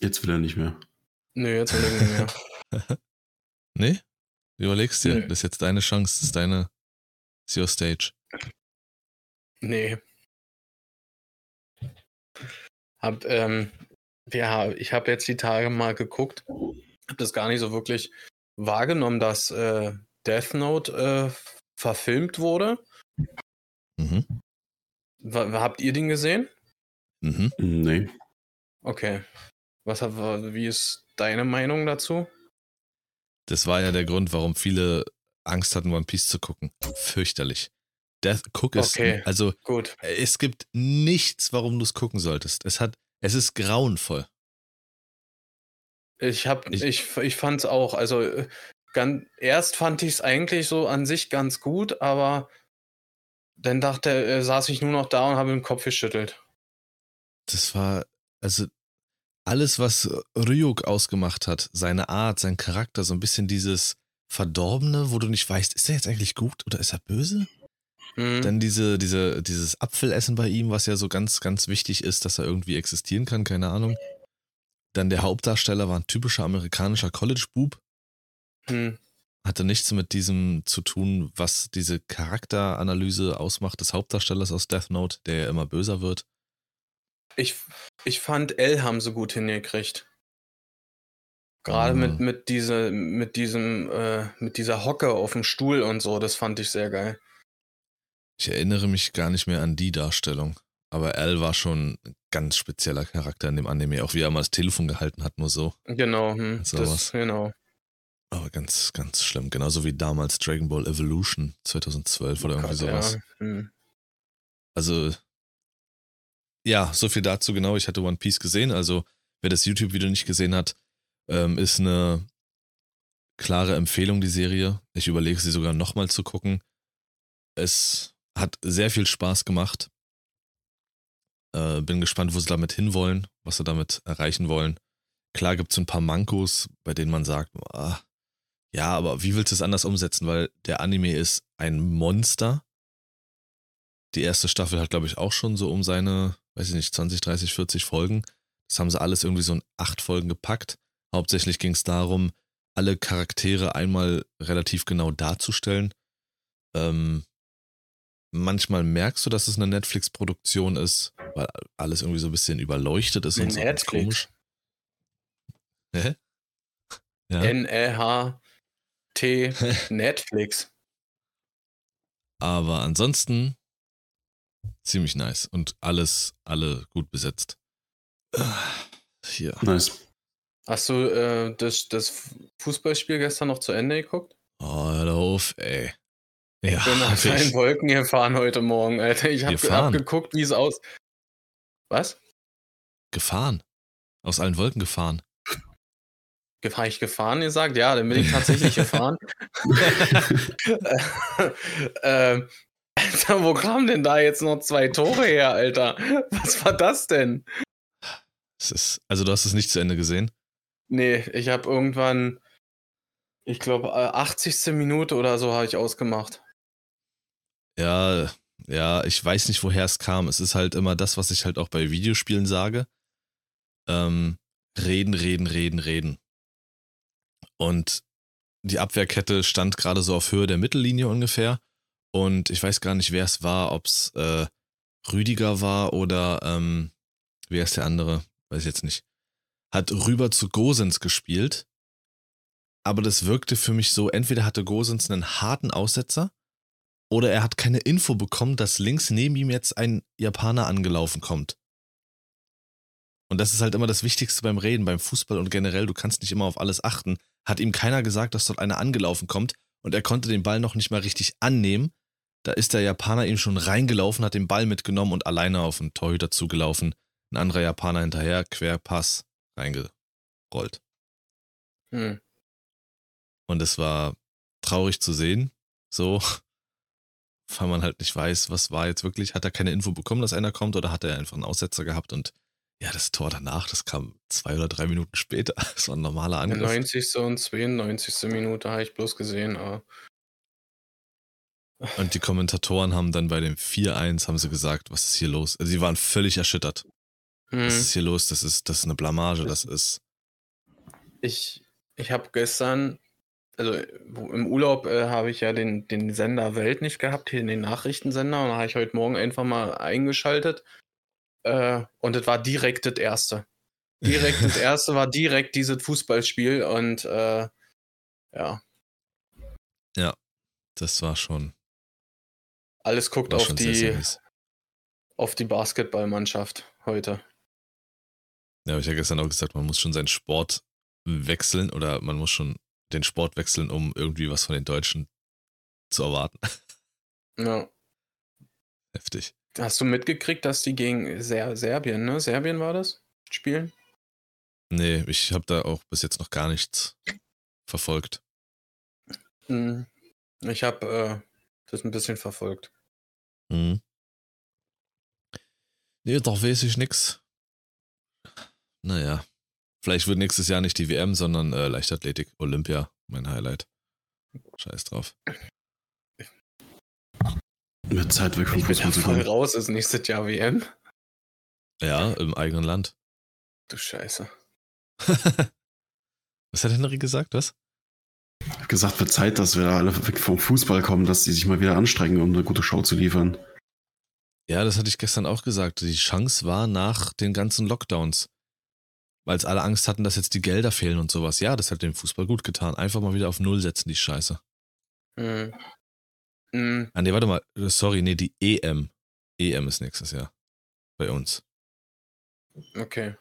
Jetzt will er nicht mehr. Nö, jetzt will ich nicht mehr. [LAUGHS] [LAUGHS] Nee? Du überlegst dir, Nö. das ist jetzt deine Chance, das ist deine, it's your stage. Nee. Hab, ähm, ja, ich habe jetzt die Tage mal geguckt. Hab das gar nicht so wirklich wahrgenommen, dass äh, Death Note äh, verfilmt wurde. Mhm. Habt ihr den gesehen? Mhm. Nee. Okay. Was, hab- wie ist deine Meinung dazu? Das war ja der Grund, warum viele Angst hatten, One Piece zu gucken. Fürchterlich. Death, guck es. Okay. Also, Gut. es gibt nichts, warum du es gucken solltest. Es hat, es ist grauenvoll. Ich hab, Ich- ich, ich, fand's auch. Also ganz, erst fand ich es eigentlich so an sich ganz gut, aber dann dachte, äh, saß ich nur noch da und habe den Kopf geschüttelt. Das war, also, alles, was Ryuk ausgemacht hat, seine Art, sein Charakter, so ein bisschen dieses Verdorbene, wo du nicht weißt, ist er jetzt eigentlich gut oder ist er böse? Hm. Dann diese, diese, dieses Apfelessen bei ihm, was ja so ganz, ganz wichtig ist, dass er irgendwie existieren kann, keine Ahnung. Dann der Hauptdarsteller war ein typischer amerikanischer College-Bub, Hm. hatte nichts mit diesem zu tun, was diese Charakteranalyse ausmacht des Hauptdarstellers aus Death Note, der ja immer böser wird. Ich, ich fand L haben sie gut hingekriegt. Gerade Mhm. mit, mit, diese, mit diesem, äh, mit dieser Hocke auf dem Stuhl und so, das fand ich sehr geil. Ich erinnere mich gar nicht mehr an die Darstellung. Aber Al war schon ein ganz spezieller Charakter in dem Anime, auch wie er mal das Telefon gehalten hat, nur so. Genau, hm, Sowas. das, genau. Aber ganz, ganz schlimm. Genauso wie damals Dragon Ball Evolution 2012 oder irgendwie Gott, sowas. Ja, hm. Also, ja, so viel dazu genau. Ich hatte One Piece gesehen. Also, wer das YouTube-Video nicht gesehen hat, ähm, ist eine klare Empfehlung, die Serie. Ich überlege sie sogar nochmal zu gucken. Es hat sehr viel Spaß gemacht. Äh, bin gespannt, wo sie damit hinwollen, was sie damit erreichen wollen. Klar gibt es ein paar Mankos, bei denen man sagt, ah, ja, aber wie willst du es anders umsetzen? Weil der Anime ist ein Monster. Die erste Staffel hat, glaube ich, auch schon so um seine, weiß ich nicht, 20, 30, 40 Folgen. Das haben sie alles irgendwie so in acht Folgen gepackt. Hauptsächlich ging es darum, alle Charaktere einmal relativ genau darzustellen. Ähm, manchmal merkst du, dass es eine Netflix-Produktion ist, weil alles irgendwie so ein bisschen überleuchtet ist und so ganz komisch. Hä? [LAUGHS] Ja. N-L-H-T [LAUGHS] Netflix. Aber ansonsten ziemlich nice und alles, alle gut besetzt. Ah, Hier. Nice. Hast du äh, das, das Fußballspiel gestern noch zu Ende geguckt? Oh, hör auf, ey. Ja, Ich bin hab ich. allen Wolken gefahren heute Morgen, Alter. Ich habe Gefahren? hab geguckt, wie es aus. Was? gefahren. Aus allen Wolken gefahren. Habe ich gefahren gesagt? Ja, dann bin ich tatsächlich [LAUGHS] gefahren. [LAUGHS] [LAUGHS] ähm, Alter, wo kamen denn da jetzt noch zwei Tore her, Alter? Was war das denn? Es ist, also du hast es nicht zu Ende gesehen. Nee, ich habe irgendwann, ich glaube, 80. Minute oder so habe ich ausgemacht. Ja, ja, ich weiß nicht, woher es kam. Es ist halt immer das, was ich halt auch bei Videospielen sage. Ähm, reden, reden, reden, reden. Und die Abwehrkette stand gerade so auf Höhe der Mittellinie ungefähr. Und ich weiß gar nicht, wer es war, ob es äh, Rüdiger war oder ähm, wer ist der andere? Weiß ich jetzt nicht. Hat rüber zu Gosens gespielt. Aber das wirkte für mich so, entweder hatte Gosens einen harten Aussetzer oder er hat keine Info bekommen, dass links neben ihm jetzt ein Japaner angelaufen kommt. Und das ist halt immer das Wichtigste beim Reden, beim Fußball und generell, du kannst nicht immer auf alles achten. Hat ihm keiner gesagt, dass dort einer angelaufen kommt und er konnte den Ball noch nicht mal richtig annehmen. Da ist der Japaner ihm schon reingelaufen, hat den Ball mitgenommen und alleine auf den Torhüter zugelaufen. Ein anderer Japaner hinterher, Querpass, reingerollt. Hm. Und es war traurig zu sehen, so, [LAUGHS] weil man halt nicht weiß, was war jetzt wirklich, hat er keine Info bekommen, dass einer kommt oder hat er einfach einen Aussetzer gehabt und ja, das Tor danach, das kam zwei oder drei Minuten später. [LAUGHS] Das war ein normaler Angriff. 90. und 92. Minute habe ich bloß gesehen, aber Und die Kommentatoren haben dann bei dem 4-1 haben sie gesagt, was ist hier los? Also sie waren völlig erschüttert. Was Hm. ist hier los? Das ist, das ist eine Blamage. Das ist. Ich, ich habe gestern, also im Urlaub äh, habe ich ja den, den Sender Welt nicht gehabt, hier den Nachrichtensender. Und da habe ich heute Morgen einfach mal eingeschaltet. Äh, und es war direkt das erste. Direkt das [LAUGHS] erste war direkt dieses Fußballspiel. Und äh, ja, Das war schon, alles guckt auf schon sehr, sehr die, auf die Basketballmannschaft heute. Ja, habe ich ja gestern auch gesagt, man muss schon seinen Sport wechseln oder man muss schon den Sport wechseln, um irgendwie was von den Deutschen zu erwarten. [LAUGHS] Ja. Heftig. Hast du mitgekriegt, dass die gegen Ser Serbien, ne? Serbien war das? Spielen? Nee, ich habe da auch bis jetzt noch gar nichts verfolgt. Hm. Ich habe äh, das ein bisschen verfolgt. Mhm. Nee, doch weiß ich nix. Naja. Vielleicht wird nächstes Jahr nicht die WM, sondern äh, Leichtathletik, Olympia, mein Highlight. Scheiß drauf. Mit Zeit weg vom Ich bin ja Fußball zu voll kommen. raus, ist nächstes Jahr WM. Ja, im eigenen Land. Du Scheiße. [LAUGHS] was hat Henry gesagt? Was? Ich hab gesagt, wird Zeit, dass wir alle weg vom Fußball kommen, dass die sich mal wieder anstrengen, um eine gute Show zu liefern. Ja, das hatte ich gestern auch gesagt. Die Chance war nach den ganzen Lockdowns. Weil alle Angst hatten, dass jetzt die Gelder fehlen und sowas. Ja, das hat dem Fußball gut getan. Einfach mal wieder auf Null setzen, die Scheiße. Hm. Hm. Ah, nee, warte mal. Sorry, nee, die EM. EM ist nächstes Jahr. Bei uns. Okay.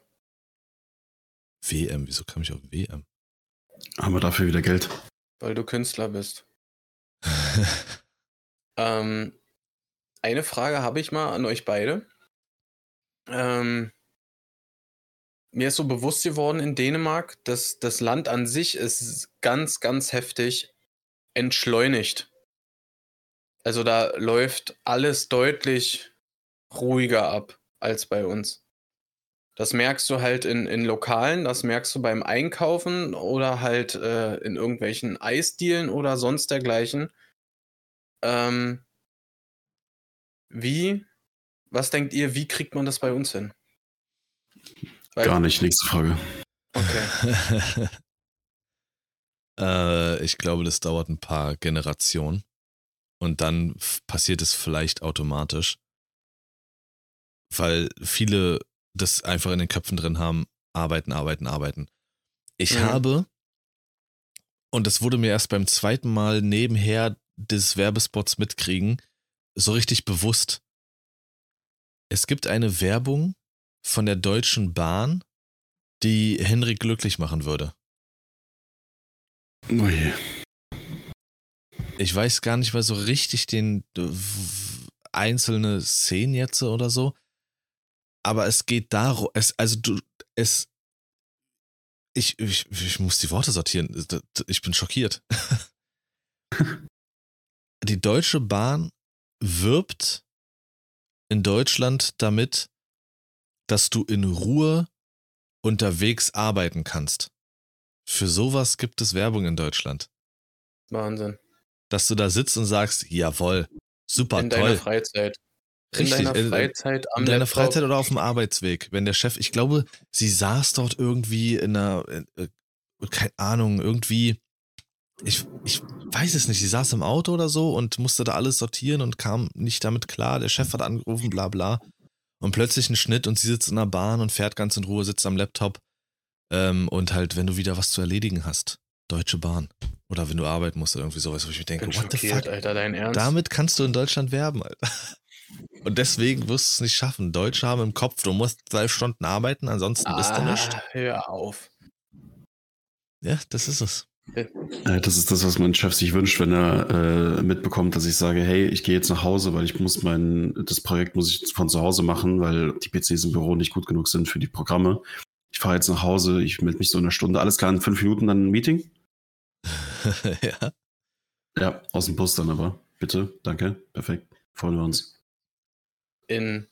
WM, wieso kam ich auf WM? Haben wir dafür wieder Geld. Weil du Künstler bist. [LAUGHS] Ähm, eine Frage habe ich mal an euch beide. Ähm, mir ist so bewusst geworden in Dänemark, dass das Land an sich ist ganz, ganz heftig entschleunigt. Also da läuft alles deutlich ruhiger ab als bei uns. Das merkst du halt in, in Lokalen, das merkst du beim Einkaufen oder halt äh, in irgendwelchen Eisdielen oder sonst dergleichen. Ähm, wie, was denkt ihr, wie kriegt man das bei uns hin? Weil- Gar nicht, nächste Frage. Okay. [LAUGHS] äh, ich glaube, das dauert ein paar Generationen. Und dann passiert es vielleicht automatisch. Weil viele das einfach in den Köpfen drin haben, arbeiten, arbeiten, arbeiten. Ich Mhm. habe, und das wurde mir erst beim zweiten Mal nebenher des Werbespots mitkriegen, so richtig bewusst. Es gibt eine Werbung von der Deutschen Bahn, die Henrik glücklich machen würde. Oh je. Ich weiß gar nicht mal so richtig den äh, einzelne Szenen jetzt oder so. Aber es geht darum, es, also du, es, ich, ich, ich muss die Worte sortieren. Ich bin schockiert. [LAUGHS] Die Deutsche Bahn wirbt in Deutschland damit, dass du in Ruhe unterwegs arbeiten kannst. Für sowas gibt es Werbung in Deutschland. Wahnsinn. Dass du da sitzt und sagst, jawohl, super in toll. deiner Freizeit. In Richtig, deiner äh, Freizeit am in deiner. Freizeit oder auf dem Arbeitsweg. Wenn der Chef, ich glaube, sie saß dort irgendwie in einer, äh, keine Ahnung, irgendwie, ich, ich weiß es nicht, sie saß im Auto oder so und musste da alles sortieren und kam nicht damit klar. Der Chef hat angerufen, bla bla. Und plötzlich ein Schnitt und sie sitzt in der Bahn und fährt ganz in Ruhe, sitzt am Laptop. Ähm, und halt, wenn du wieder was zu erledigen hast, Deutsche Bahn. Oder wenn du arbeiten musst oder irgendwie sowas, wo ich mir denke, bin what the fuck? Alter, dein Ernst? Damit kannst du in Deutschland werben, Alter. Und deswegen wirst du es nicht schaffen. Deutsche haben im Kopf, du musst zwölf Stunden arbeiten, ansonsten bist du nicht. ah, hör auf. Ja, das ist es. Das ist das, was mein Chef sich wünscht, wenn er äh, mitbekommt, dass ich sage, hey, ich gehe jetzt nach Hause, weil ich muss mein, das Projekt muss ich von zu Hause machen, weil die PCs im Büro nicht gut genug sind für die Programme. Ich fahre jetzt nach Hause, ich melde mich so in einer Stunde, alles klar, in fünf Minuten dann ein Meeting. [LAUGHS] ja. Ja, aus dem Bus dann aber. Bitte, danke, perfekt, freuen wir uns. In,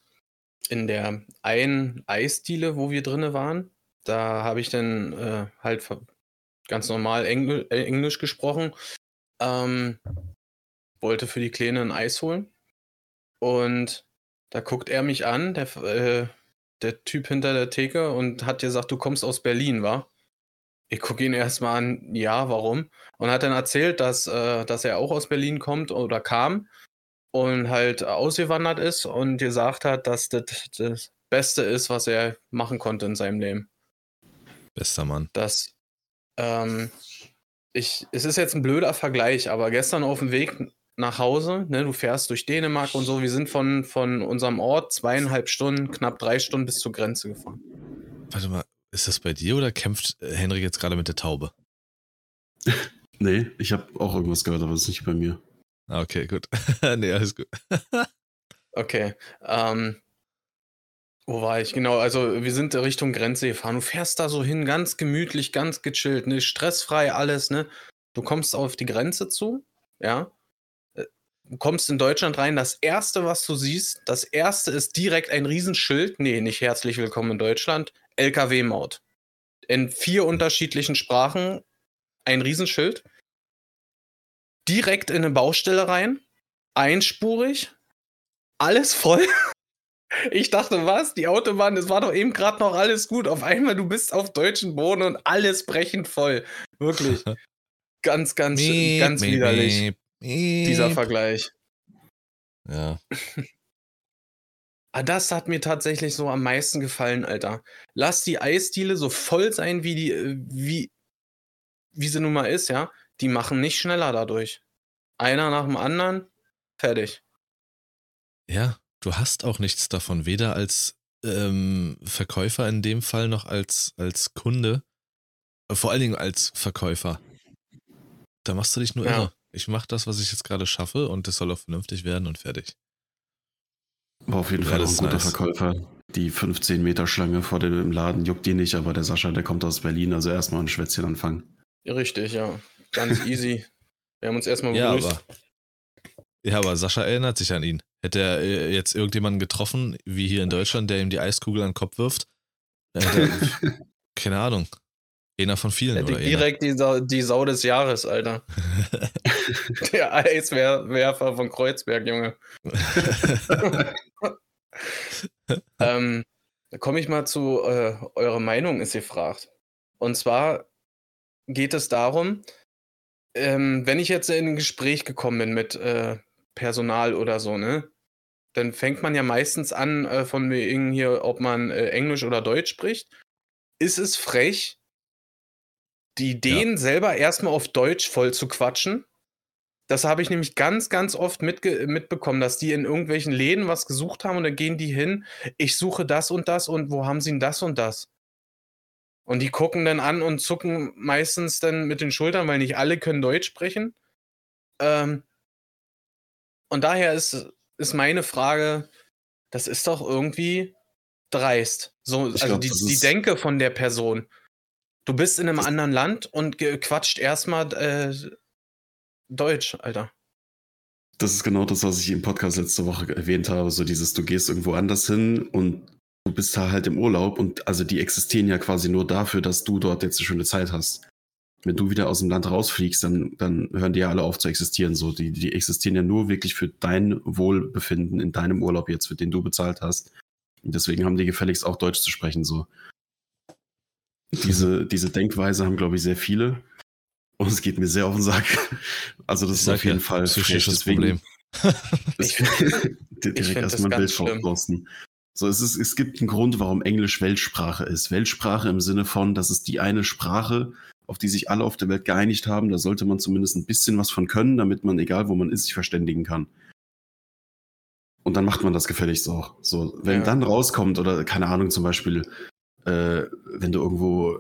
in der einen Eisdiele, wo wir drinne waren, da habe ich dann äh, halt ganz normal Engl äh, Englisch gesprochen. Ähm, wollte für die Kleine ein Eis holen. Und da guckt er mich an, der, äh, der Typ hinter der Theke und hat gesagt, du kommst aus Berlin, wa? Ich gucke ihn erstmal an, ja, warum? Und hat dann erzählt, dass, äh, dass er auch aus Berlin kommt oder kam und halt ausgewandert ist und gesagt hat, dass das das Beste ist, was er machen konnte in seinem Leben. Bester Mann. Das, ähm, ich, es ist jetzt ein blöder Vergleich, aber gestern auf dem Weg nach Hause, ne, du fährst durch Dänemark und so, wir sind von, von unserem Ort zweieinhalb Stunden, knapp drei Stunden bis zur Grenze gefahren. Warte mal, ist das bei dir oder kämpft Henrik jetzt gerade mit der Taube? [LAUGHS] Nee, ich habe auch irgendwas gehört, aber das ist nicht bei mir. Ah, okay, gut. [LAUGHS] nee, alles gut. [LAUGHS] Okay. Ähm, wo war ich? Genau, also wir sind Richtung Grenze gefahren. Du fährst da so hin, ganz gemütlich, ganz gechillt, ne, stressfrei alles, ne? Du kommst auf die Grenze zu, ja. Äh, Du kommst in Deutschland rein. Das erste, was du siehst, das erste ist direkt ein Riesenschild. Nee, nicht herzlich willkommen in Deutschland. LKW-Maut. In vier unterschiedlichen Sprachen ein Riesenschild. Direkt in eine Baustelle rein. Einspurig. Alles voll. [LAUGHS] Ich dachte, was? Die Autobahn, es war doch eben gerade noch alles gut. Auf einmal, du bist auf deutschem Boden und alles brechend voll. Wirklich. [LAUGHS] Ganz, ganz, Miep, ganz miep, widerlich, miep, miep. dieser Vergleich. Ja. [LAUGHS] Ah, das hat mir tatsächlich so am meisten gefallen, Alter. Lass die Eisdiele so voll sein, wie die, äh, wie, wie sie nun mal ist, ja. Die machen nicht schneller dadurch. Einer nach dem anderen, fertig. Ja, du hast auch nichts davon, weder als ähm, Verkäufer in dem Fall noch als, als Kunde. Vor allen Dingen als Verkäufer. Da machst du dich nur Ja. irre. Ich mache das, was ich jetzt gerade schaffe und es soll auch vernünftig werden und fertig. War auf jeden Ja, Fall auch ein ist guter nice. Verkäufer. Die 15 Meter Schlange vor dem Laden juckt die nicht, aber der Sascha, der kommt aus Berlin, also erstmal ein Schwätzchen anfangen. Richtig, ja. Ganz easy. Wir haben uns erstmal Ja, begrüßt. aber. Ja, aber Sascha erinnert sich an ihn. Hätte er äh, jetzt irgendjemanden getroffen, wie hier in Deutschland, der ihm die Eiskugel an den Kopf wirft, er, [LAUGHS] keine Ahnung. Einer von vielen Hätte oder direkt die Sau, die Sau des Jahres, Alter. [LAUGHS] Der Eiswerfer von Kreuzberg, Junge. [LAUGHS] ähm, da komme ich mal zu, äh, eure Meinung ist gefragt. Und zwar geht es darum, ähm, wenn ich jetzt in ein Gespräch gekommen bin mit äh, Personal oder so, ne? Dann fängt man ja meistens an, äh, von wegen hier, ob man äh, Englisch oder Deutsch spricht. Ist es frech, die Ideen selber erstmal auf Deutsch voll zu quatschen? Das habe ich nämlich ganz, ganz oft mitbekommen, dass die in irgendwelchen Läden was gesucht haben und dann gehen die hin, ich suche das und das und wo haben sie denn das und das? Und die gucken dann an und zucken meistens dann mit den Schultern, weil nicht alle können Deutsch sprechen. Ähm, und daher ist, ist meine Frage, das ist doch irgendwie dreist. So, Ich also glaub, die, die Denke von der Person. Du bist in einem anderen Land und quatscht erstmal äh, Deutsch, Alter. Das ist genau das, was ich im Podcast letzte Woche erwähnt habe. So dieses, du gehst irgendwo anders hin und du bist da halt im Urlaub und also die existieren ja quasi nur dafür, dass du dort jetzt eine schöne Zeit hast. Wenn du wieder aus dem Land rausfliegst, dann, dann hören die ja alle auf zu existieren. So, die, die existieren ja nur wirklich für dein Wohlbefinden in deinem Urlaub jetzt, für den du bezahlt hast. Und deswegen haben die gefälligst auch Deutsch zu sprechen. So. Diese, [LAUGHS] diese Denkweise haben, glaube ich, sehr viele. Und es geht mir sehr auf den Sack. Also, das Ich ist auf jeden ja, Fall psychisches Deswegen- Problem. [LAUGHS] Ich- direkt ich find das erstmal ein ganz Bild schlimm. posten. So, es, ist, es gibt einen Grund, warum Englisch Weltsprache ist. Weltsprache im Sinne von, das ist die eine Sprache, auf die sich alle auf der Welt geeinigt haben. Da sollte man zumindest ein bisschen was von können, damit man, egal wo man ist, sich verständigen kann. Und dann macht man das gefälligst auch. So, wenn Ja. dann rauskommt, oder keine Ahnung, zum Beispiel, äh, wenn du irgendwo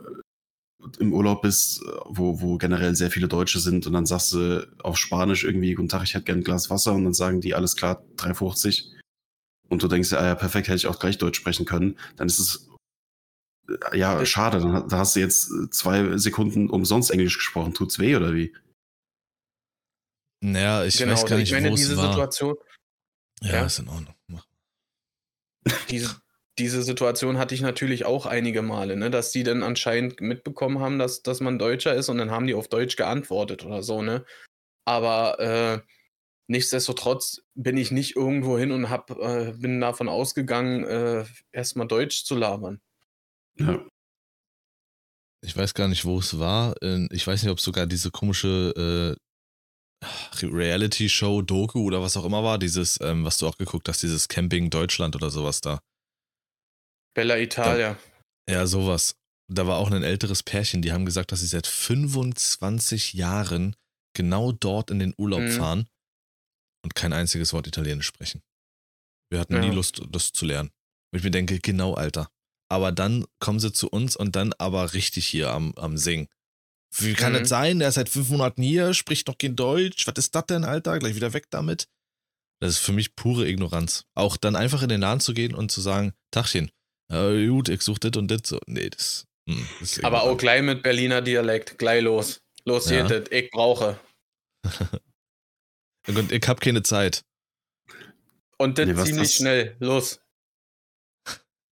im Urlaub bist, wo, wo generell sehr viele Deutsche sind und dann sagst du auf Spanisch irgendwie, guten Tag, ich hätte gern ein Glas Wasser und dann sagen die, alles klar, 3,50 und du denkst, ah ja, perfekt, hätte ich auch gleich Deutsch sprechen können, dann ist es äh, ja schade, dann ha- da hast du jetzt zwei Sekunden umsonst Englisch gesprochen, tut's weh oder wie? Naja, ich genau, weiß gar nicht, ich meine, wo es diese war. Situation, ja, Ja. ist in Ordnung. Mach. diese, diese Situation hatte ich natürlich auch einige Male, ne, dass die dann anscheinend mitbekommen haben, dass, dass man Deutscher ist und dann haben die auf Deutsch geantwortet oder so, ne? Aber äh, nichtsdestotrotz bin ich nicht irgendwo hin und hab, äh, bin davon ausgegangen, äh, erstmal Deutsch zu labern. Ja. Ich weiß gar nicht, wo es war. In- Ich weiß nicht, ob es sogar diese komische äh, Reality-Show, Doku oder was auch immer war. Dieses, ähm, was du auch geguckt hast, dieses Camping Deutschland oder sowas da. Bella Italia. Ja, sowas. Da war auch ein älteres Pärchen, die haben gesagt, dass sie seit 25 Jahren genau dort in den Urlaub Mhm. fahren und kein einziges Wort Italienisch sprechen. Wir hatten Ja. nie Lust, das zu lernen. Und ich mir denke, genau, Alter. Aber dann kommen sie zu uns und dann aber richtig hier am, am Singen. Wie kann Mhm. das sein? Der ist seit fünf Monaten hier, spricht noch kein Deutsch. Was ist das denn, Alter? Gleich wieder weg damit. Das ist für mich pure Ignoranz. Auch dann einfach in den Laden zu gehen und zu sagen, Tachchen, äh, gut, ich such dit und dit. So, nee, das, hm, das ist Aber auch gleich mit Berliner Dialekt. Gleich los. Los Ja. geht das. Ich brauche. [LAUGHS] Und ich hab keine Zeit. Und das Nee, ziemlich das- schnell. Los.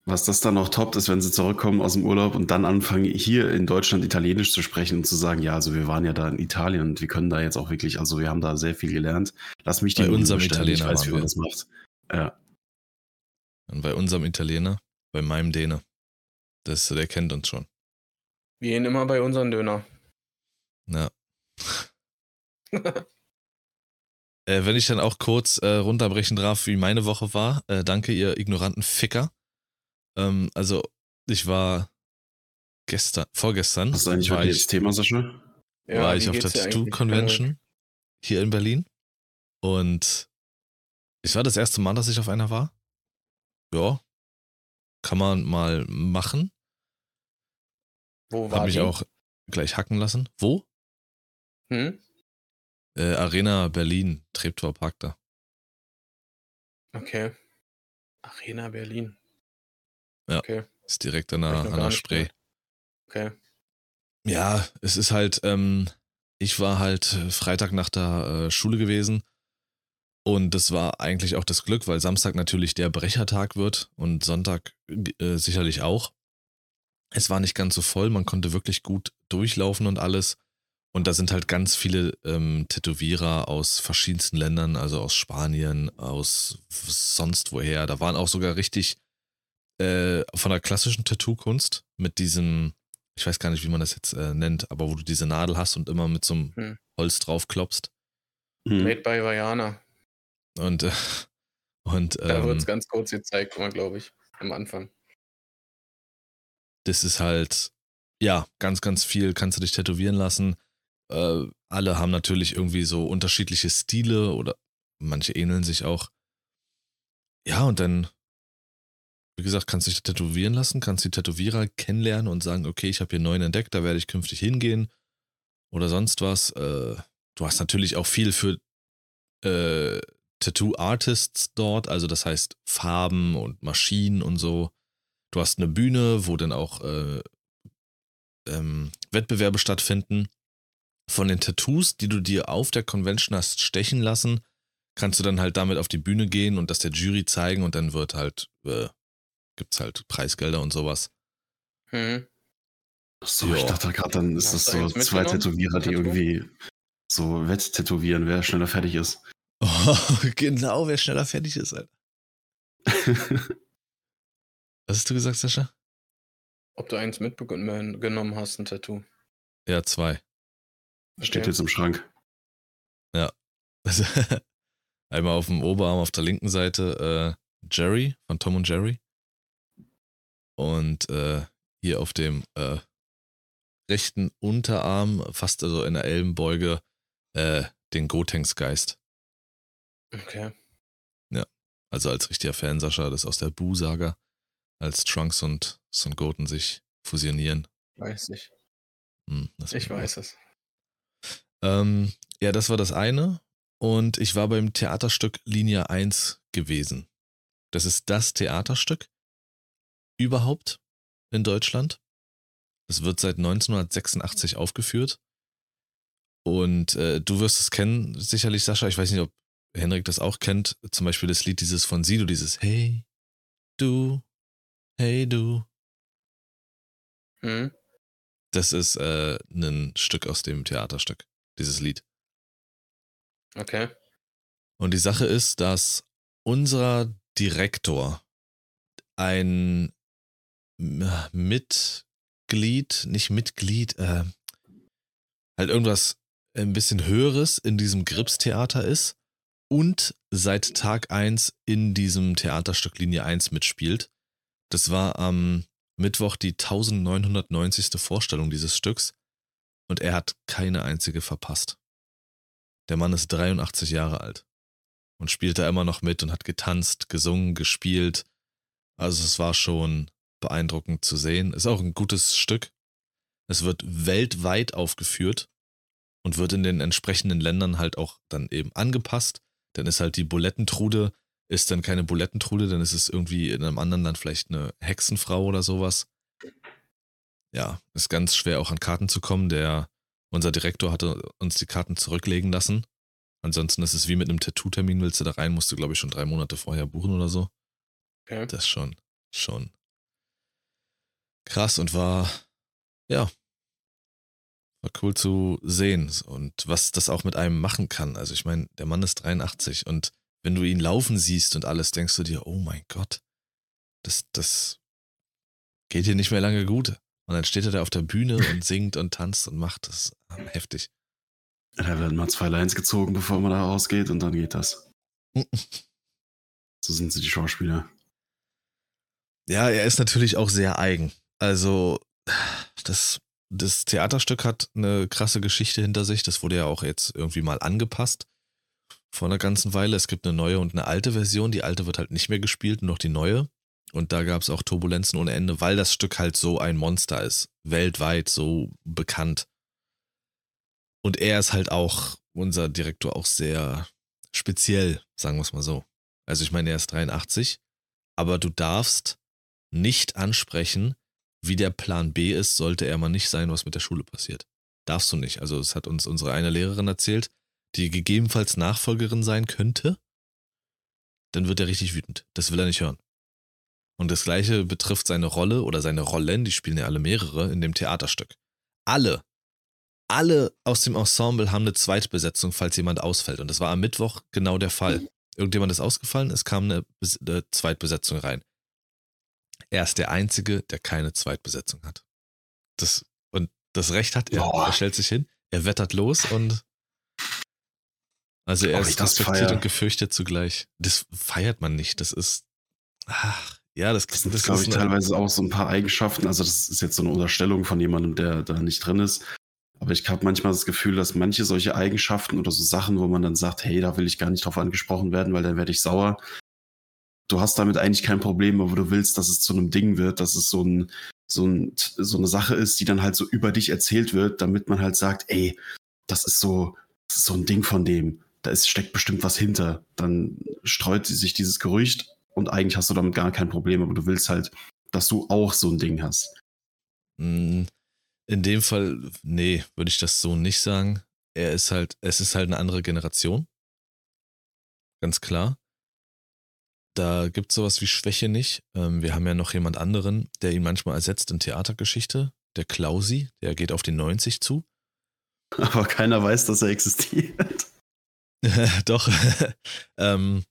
Was das dann noch toppt, ist, wenn sie zurückkommen aus dem Urlaub und dann anfangen, hier in Deutschland Italienisch zu sprechen und zu sagen, ja, also wir waren ja da in Italien und wir können da jetzt auch wirklich, also wir haben da sehr viel gelernt. Lass mich die Bei unserem bestellen, ich Italiener weiß, wie man das macht. Ja, Und bei unserem Italiener, bei meinem Däne, das, der kennt uns schon. Wir gehen immer bei unseren Döner. Ja. [LAUGHS] äh, wenn ich dann auch kurz äh, runterbrechen darf, wie meine Woche war, äh, danke ihr ignoranten Ficker. Ähm, also, ich war gestern, vorgestern, was ist eigentlich war ich, das Thema, Sascha? war wie ich auf der eigentlich? Tattoo-Convention hier in Berlin. Und es war das erste Mal, dass ich auf einer war. Ja, kann man mal machen. Wo war Hab mich die? auch gleich hacken lassen. Wo? Hm? Äh, Arena Berlin, Treptower Park da. Okay. Arena Berlin. Ja. Okay. Ist direkt an der, an der Spree. gehört. Okay. Ja, es ist halt, ähm, ich war halt äh, Freitag nach der äh, Schule gewesen und das war eigentlich auch das Glück, weil Samstag natürlich der Brechertag wird und Sonntag äh, sicherlich auch. Es war nicht ganz so voll, man konnte wirklich gut durchlaufen und alles. Und da sind halt ganz viele ähm, Tätowierer aus verschiedensten Ländern, also aus Spanien, aus sonst woher. Da waren auch sogar richtig äh, von der klassischen Tattoo-Kunst mit diesem, ich weiß gar nicht, wie man das jetzt äh, nennt, aber wo du diese Nadel hast und immer mit so einem Hm. Holz drauf klopfst. Hm. Made by Vajana. Und, äh, [LAUGHS] und Da wird ähm, es ganz kurz gezeigt, glaube ich, am Anfang. das ist halt, ja, ganz, ganz viel kannst du dich tätowieren lassen. Äh, alle haben natürlich irgendwie so unterschiedliche Stile oder manche ähneln sich auch. Ja, und dann, wie gesagt, kannst du dich tätowieren lassen, kannst die Tätowierer kennenlernen und sagen, okay, ich habe hier neuen entdeckt, da werde ich künftig hingehen oder sonst was. Äh, du hast natürlich auch viel für äh, Tattoo-Artists dort, also das heißt Farben und Maschinen und so. Du hast eine Bühne, wo dann auch äh, ähm, Wettbewerbe stattfinden. Von den Tattoos, die du dir auf der Convention hast stechen lassen, kannst du dann halt damit auf die Bühne gehen und das der Jury zeigen und dann wird halt, äh, gibt's halt Preisgelder und sowas. Hm. So, ich dachte gerade, dann ist Hast das so zwei? Tätowierer, die irgendwie so wetttätowieren, wer schneller fertig ist. [LAUGHS] genau, wer schneller fertig ist, Alter. [LAUGHS] Was hast du gesagt, Sascha? Ob du eins mitgenommen hast, ein Tattoo. Ja, zwei. Steht Okay. jetzt im Schrank. Also, [LAUGHS] einmal auf dem Oberarm auf der linken Seite äh, Jerry von Tom und Jerry. Und äh, hier auf dem äh, rechten Unterarm, fast also in der Ellenbeuge, äh, den Gotenks-Geist. Okay. Also als richtiger Fan, Sascha, das ist aus der Boo-Saga, als Trunks und Son Goten sich fusionieren. Weiß ich. Hm, das Ich weiß es. Ähm, ja, das war das eine. Und ich war beim Theaterstück Linie 1 gewesen. Das ist das Theaterstück überhaupt in Deutschland. Es wird seit 1986 aufgeführt. Und äh, du wirst es kennen, sicherlich, Sascha. Ich weiß nicht, ob Henrik das auch kennt. Zum Beispiel das Lied dieses von Sido, dieses Hey, du, hey, du. Hm? Das ist äh, ein Stück aus dem Theaterstück, dieses Lied. Okay. Und die Sache ist, dass unser Direktor ein Mitglied, nicht Mitglied, äh, halt irgendwas ein bisschen Höheres in diesem Grips-Theater ist und seit Tag 1 in diesem Theaterstück Linie 1 mitspielt. Das war am Mittwoch die 1990. Vorstellung dieses Stücks und er hat keine einzige verpasst. Der Mann ist 83 Jahre alt und spielt da immer noch mit und hat getanzt, gesungen, gespielt. Also es war schon beeindruckend zu sehen. Ist auch ein gutes Stück. Es wird weltweit aufgeführt und wird in den entsprechenden Ländern halt auch dann eben angepasst. Dann ist halt die Bulettentrude, ist dann keine Bulettentrude, dann ist es irgendwie in einem anderen Land vielleicht eine Hexenfrau oder sowas. Ja, ist ganz schwer auch an Karten zu kommen. Der, unser Direktor hatte uns die Karten zurücklegen lassen. Ansonsten ist es wie mit einem Tattoo-Termin, willst du da rein, musst du, glaube ich, schon drei Monate vorher buchen oder so. Okay. Das schon, schon krass und war, ja, war cool zu sehen und was das auch mit einem machen kann. Also ich meine, der Mann ist 83 und wenn du ihn laufen siehst und alles, denkst du dir, oh mein Gott, das, das geht hier nicht mehr lange gut. Und dann steht er da auf der Bühne und singt und tanzt und macht das heftig. Da werden mal zwei Lines gezogen, bevor man da rausgeht und dann geht das. [LAUGHS] so sind sie die Schauspieler. Ja, er ist natürlich auch sehr eigen. Also, das das Theaterstück hat eine krasse Geschichte hinter sich. Das wurde ja auch jetzt irgendwie mal angepasst vor einer ganzen Weile. Es gibt eine neue und eine alte Version. Die alte wird halt nicht mehr gespielt, nur noch die neue. Und da gab es auch Turbulenzen ohne Ende, weil das Stück halt so ein Monster ist. Weltweit so bekannt. Und er ist halt auch, unser Direktor, auch sehr speziell, sagen wir es mal so. Also ich meine, er ist 83, aber du darfst nicht ansprechen, wie der Plan B ist, sollte er mal nicht sein, was mit der Schule passiert. Darfst du nicht. Also, es hat uns unsere eine Lehrerin erzählt, die gegebenenfalls Nachfolgerin sein könnte. Dann wird er richtig wütend. Das will er nicht hören. Und das gleiche betrifft seine Rolle oder seine Rollen, die spielen ja alle mehrere in dem Theaterstück. Alle, alle aus dem Ensemble haben eine Zweitbesetzung, falls jemand ausfällt. Und das war am Mittwoch genau der Fall. Irgendjemand ist ausgefallen, es kam eine, eine Zweitbesetzung rein. Er ist der Einzige, der keine Zweitbesetzung hat. Das, und das Recht hat er. Boah. Er stellt sich hin, er wettert los und also er ist respektiert und gefürchtet zugleich. Das feiert man nicht. Das ist. Ach, ja, das, das, das glaube ich, teilweise auch so ein paar Eigenschaften. Also, das ist jetzt so eine Unterstellung von jemandem, der da nicht drin ist. Aber ich habe manchmal das Gefühl, dass manche solche Eigenschaften oder so Sachen, wo man dann sagt, hey, da will ich gar nicht drauf angesprochen werden, weil dann werde ich sauer, du hast damit eigentlich kein Problem, aber du willst, dass es zu einem Ding wird, dass es so ein, so ein, so eine Sache ist, die dann halt so über dich erzählt wird, damit man halt sagt, ey, das ist so, das ist so ein Ding von dem. Da ist, steckt bestimmt was hinter. Dann streut sich dieses Gerücht und eigentlich hast du damit gar kein Problem, aber du willst halt, dass du auch so ein Ding hast. Mm, in dem Fall, nee, würde ich das so nicht sagen. Er ist halt, es ist halt eine andere Generation. Ganz klar. Da gibt es sowas wie Schwäche nicht. Ähm, wir haben ja noch jemand anderen, der ihn manchmal ersetzt in Theatergeschichte. Der Klausi, der geht auf die 90 zu. [LAUGHS] Aber keiner weiß, dass er existiert. [LAUGHS] Doch. [LAUGHS] ähm,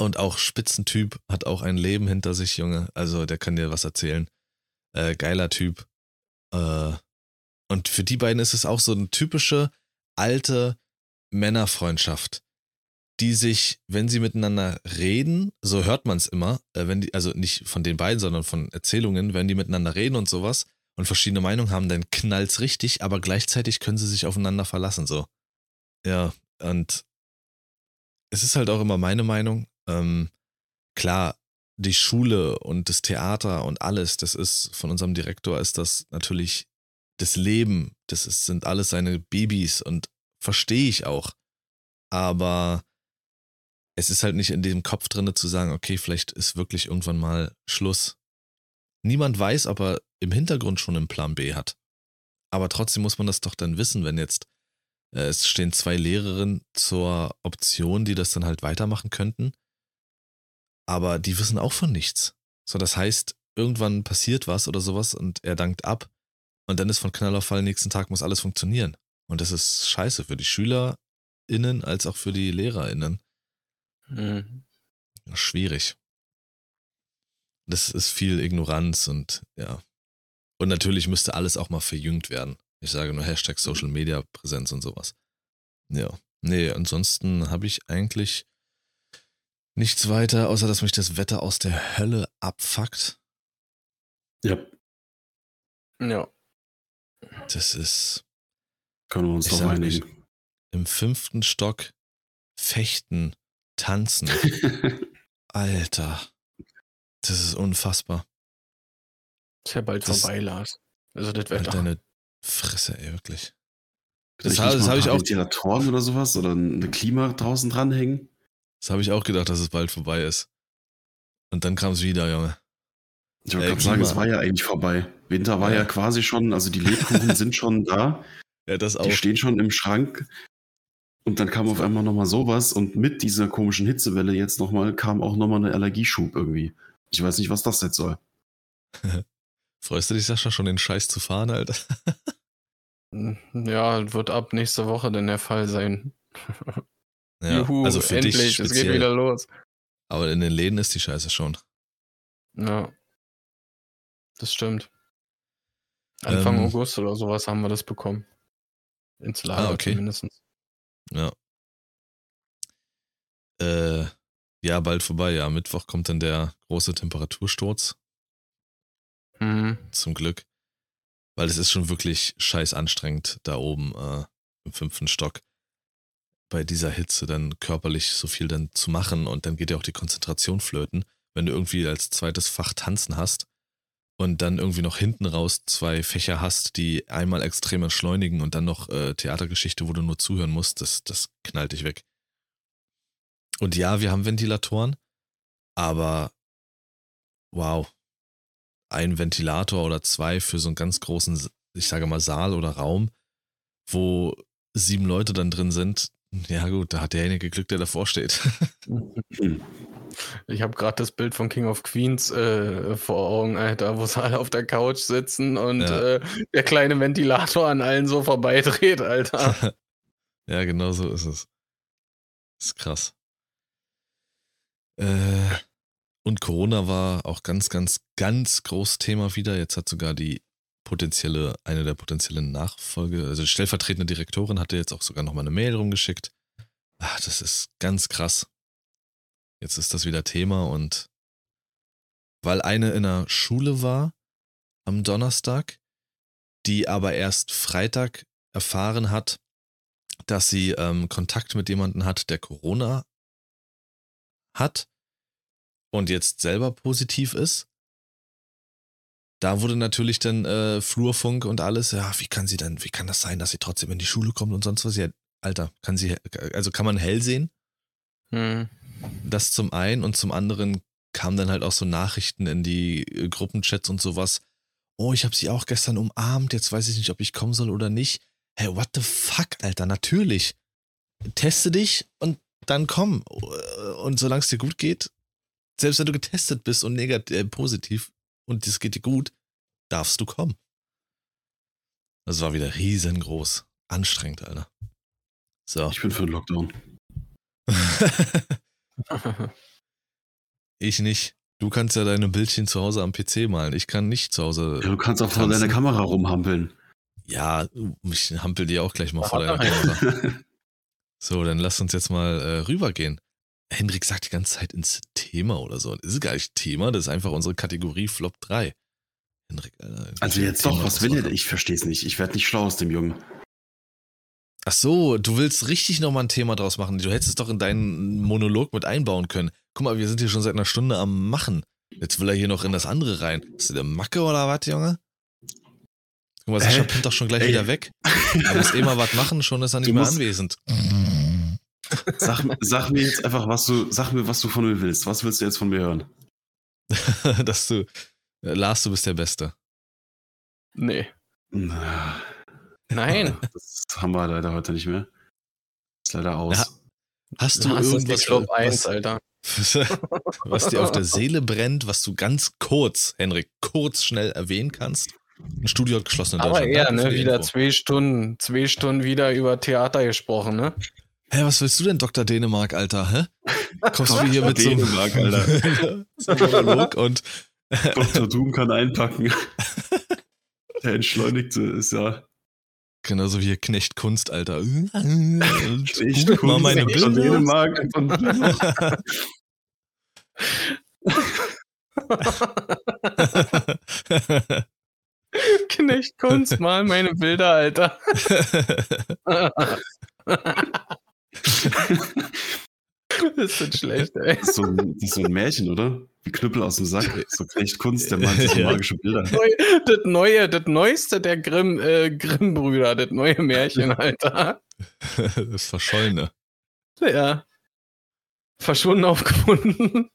und auch Spitzentyp, hat auch ein Leben hinter sich, Junge. Also der kann dir was erzählen. Äh, geiler Typ. Äh, und für die beiden ist es auch so eine typische alte Männerfreundschaft die sich, wenn sie miteinander reden, so hört man es immer, äh, wenn die, also nicht von den beiden, sondern von Erzählungen, wenn die miteinander reden und sowas und verschiedene Meinungen haben, dann knallt's richtig, aber gleichzeitig können sie sich aufeinander verlassen, so. Ja, und es ist halt auch immer meine Meinung. Ähm, klar, die Schule und das Theater und alles, das ist von unserem Direktor ist das natürlich das Leben, das ist, sind alles seine Babys und verstehe ich auch. Aber es ist halt nicht in dem Kopf drin zu sagen, okay, vielleicht ist wirklich irgendwann mal Schluss. Niemand weiß, ob er im Hintergrund schon einen Plan B hat. Aber trotzdem muss man das doch dann wissen, wenn jetzt äh, es stehen zwei Lehrerinnen zur Option, die das dann halt weitermachen könnten. Aber die wissen auch von nichts. So, das heißt, irgendwann passiert was oder sowas und er dankt ab. Und dann ist von Knall auf Fall, nächsten Tag muss alles funktionieren. Und das ist scheiße für die Schüler, StudentInnen als auch für die LehrerInnen. Mhm. Schwierig. Das ist viel Ignoranz und ja. Und natürlich müsste alles auch mal verjüngt werden. Ich sage nur Hashtag Social Media Präsenz und sowas. Ja. Nee, ansonsten habe ich eigentlich nichts weiter, außer dass mich das Wetter aus der Hölle abfuckt. Ja, Ja. Das ist können wir uns doch einigen. im fünften Stock fechten, tanzen. [LAUGHS] Alter. Das ist unfassbar. Ist ja bald Das- vorbei, Lars. Also das Halt Wetter. deine Fresse, ey, wirklich. Das, habe nicht das habe ein ich auch, Ventilatoren oder sowas oder eine Klima draußen dranhängen. Das habe ich auch gedacht, dass es bald vorbei ist. Und dann kam es wieder, Junge. Ich wollte gerade sagen, es war ja eigentlich vorbei. Winter war Ja. ja quasi schon, also die Lebkuchen [LAUGHS] sind schon da, Ja, das auch. die stehen schon im Schrank. Und dann kam auf einmal nochmal sowas und mit dieser komischen Hitzewelle jetzt nochmal kam auch nochmal eine Allergieschub irgendwie. Ich weiß nicht, was das jetzt soll. [LAUGHS] Freust du dich, Sascha, schon den Scheiß zu fahren, Alter? [LAUGHS] Ja, wird ab nächste Woche dann der Fall sein. Ja, Juhu, also für endlich, dich es geht speziell. wieder los. Aber in den Läden ist die Scheiße schon. Ja. Das stimmt. Anfang Ähm. August oder sowas haben wir das bekommen. Ins Lager Ah, okay. zumindest. Ja. Äh, ja, bald vorbei. Ja, Mittwoch kommt dann der große Temperatursturz. Mhm. Zum Glück. Weil es ist schon wirklich scheiß anstrengend, da oben äh, im fünften Stock bei dieser Hitze dann körperlich so viel dann zu machen und dann geht ja auch die Konzentration flöten, wenn du irgendwie als zweites Fach tanzen hast und dann irgendwie noch hinten raus zwei Fächer hast, die einmal extrem entschleunigen und dann noch äh, Theatergeschichte, wo du nur zuhören musst, das, das knallt dich weg. Und ja, wir haben Ventilatoren, aber wow, ein Ventilator oder zwei für so einen ganz großen, ich sage mal, Saal oder Raum, wo sieben Leute dann drin sind. Ja, gut, da hat derjenige Glück, der davor steht. [LAUGHS] Ich habe gerade das Bild von King of Queens äh, vor Augen, Alter, wo sie alle auf der Couch sitzen und Ja. äh, der kleine Ventilator an allen so vorbeidreht, Alter. [LAUGHS] ja, genau so ist es. ist krass. Äh, und Corona war auch ganz, ganz, ganz groß Thema wieder. Jetzt hat sogar die potenzielle, eine der potenziellen Nachfolge, also stellvertretende Direktorin hatte jetzt auch sogar nochmal eine Mail rumgeschickt. Ach, das ist ganz krass. Jetzt ist das wieder Thema und weil eine in der Schule war am Donnerstag, die aber erst Freitag erfahren hat, dass sie ähm, Kontakt mit jemandem hat, der Corona hat und jetzt selber positiv ist. Da wurde natürlich dann äh, Flurfunk und alles, ja, wie kann sie denn, wie kann das sein, dass sie trotzdem in die Schule kommt und sonst was? Ja, Alter, kann sie, also kann man hell sehen? Hm. Das zum einen und zum anderen kamen dann halt auch so Nachrichten in die äh, Gruppenchats und sowas. Oh, ich habe sie auch gestern umarmt, jetzt weiß ich nicht, ob ich kommen soll oder nicht. Hey, what the fuck, Alter, natürlich. Teste dich und dann komm. Und solange es dir gut geht, selbst wenn du getestet bist und negativ, äh, positiv und es geht dir gut, darfst du kommen. Das war wieder riesengroß. Anstrengend, Alter. So. Ich bin für den Lockdown. [LAUGHS] Ich nicht. Du kannst ja deine Bildchen zu Hause am PC malen. Ich kann nicht zu Hause. Ja, du kannst auch vor deiner Kamera rumhampeln. Ja, ich hampel dir auch gleich mal vor deiner er Kamera. [LAUGHS] So, dann lass uns jetzt mal äh, rübergehen. Hendrik sagt die ganze Zeit ins Thema oder so. Das ist gar nicht Thema, das ist einfach unsere Kategorie Flop 3. Hendrik, Alter. Also jetzt Thema doch, was will er? Ich verstehe es nicht. Ich werde nicht schlau aus dem Jungen. Ach so, du willst richtig nochmal ein Thema draus machen. Du hättest es doch in deinen Monolog mit einbauen können. Guck mal, wir sind hier schon seit einer Stunde am Machen. Jetzt will er hier noch in das andere rein. Ist du der Macke oder was, Junge? Guck mal, Sascha Hä? pinnt doch schon gleich Ey. wieder weg. Er muss eh mal was machen, schon ist er [LAUGHS] nicht Du mehr anwesend. Sag, sag mir jetzt einfach, was du, sag mir, was du von mir willst. Was willst du jetzt von mir hören? [LAUGHS] Dass du, äh, Lars, du bist der Beste. nee. Na, Nein. Das haben wir leider heute nicht mehr. Ist leider aus. Ja. Hast du die irgendwas, 1, was, Alter. [LAUGHS] was dir auf der Seele brennt, was du ganz kurz, Henrik, kurz schnell erwähnen kannst? Ein Studio hat geschlossen in Aber Deutschland. eher, Danke für ne, wieder Info. zwei Stunden, zwei Stunden wieder über Theater gesprochen, ne? Hä, was willst du denn, Dr. Dänemark, Alter? Hä? [LAUGHS] Kommst du hier mit so einem Dänemark, Alter. [LAUGHS] so einem Monolog und [LAUGHS] Dr. Doom kann einpacken. Der Entschleunigte ist ja genauso wie hier Knecht Kunst, Alter. echt Guck mal meine. Bilder. Dänemark. Knecht Kunst, mal meine Bilder, Alter. [LAUGHS] das ist schlecht, ey. Das ist, so ein, das ist so ein Märchen, oder? Wie Knüppel aus dem Sack. So Knecht Kunst, der malt [LAUGHS] so magische Bilder. Neu, das neue, das neueste der Grimm, äh, Grimm-Brüder, das neue Märchen, Alter. [LAUGHS] das Verschollene. Ja. Verschwunden aufgefunden.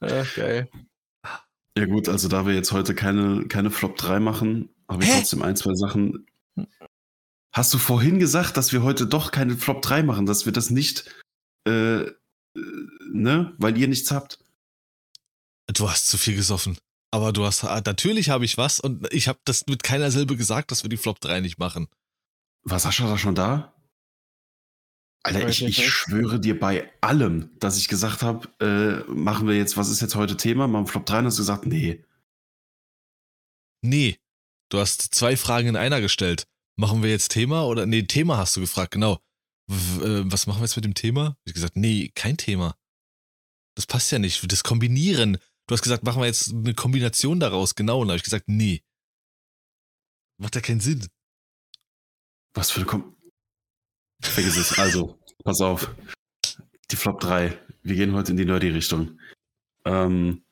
Ach, geil. Ja gut, also da wir jetzt heute keine, keine Flop 3 machen, habe ich Hä? trotzdem ein, zwei Sachen. Hast du vorhin gesagt, dass wir heute doch keine Flop 3 machen, dass wir das nicht, äh, äh, ne, weil ihr nichts habt? Du hast zu viel gesoffen. Aber du hast, natürlich habe ich was und ich habe das mit keiner Silbe gesagt, dass wir die Flop 3 nicht machen. War Sascha da schon da? Alter, ich, ich schwöre dir bei allem, dass ich gesagt habe, äh, machen wir jetzt, was ist jetzt heute Thema? Machen wir Flop 3 und hast du gesagt, nee. Nee. Du hast zwei Fragen in einer gestellt. Machen wir jetzt Thema oder? Nee, Thema hast du gefragt, genau. W äh, was machen wir jetzt mit dem Thema? Ich gesagt, nee, kein Thema. Das passt ja nicht. Das Kombinieren. Du hast gesagt, machen wir jetzt eine Kombination daraus, genau. Und da habe ich gesagt, nee. Macht ja keinen Sinn. Was für eine Kom Vergiss es. Also, pass auf. Die Flop 3. Wir gehen heute in die Nerdy-Richtung. Ähm,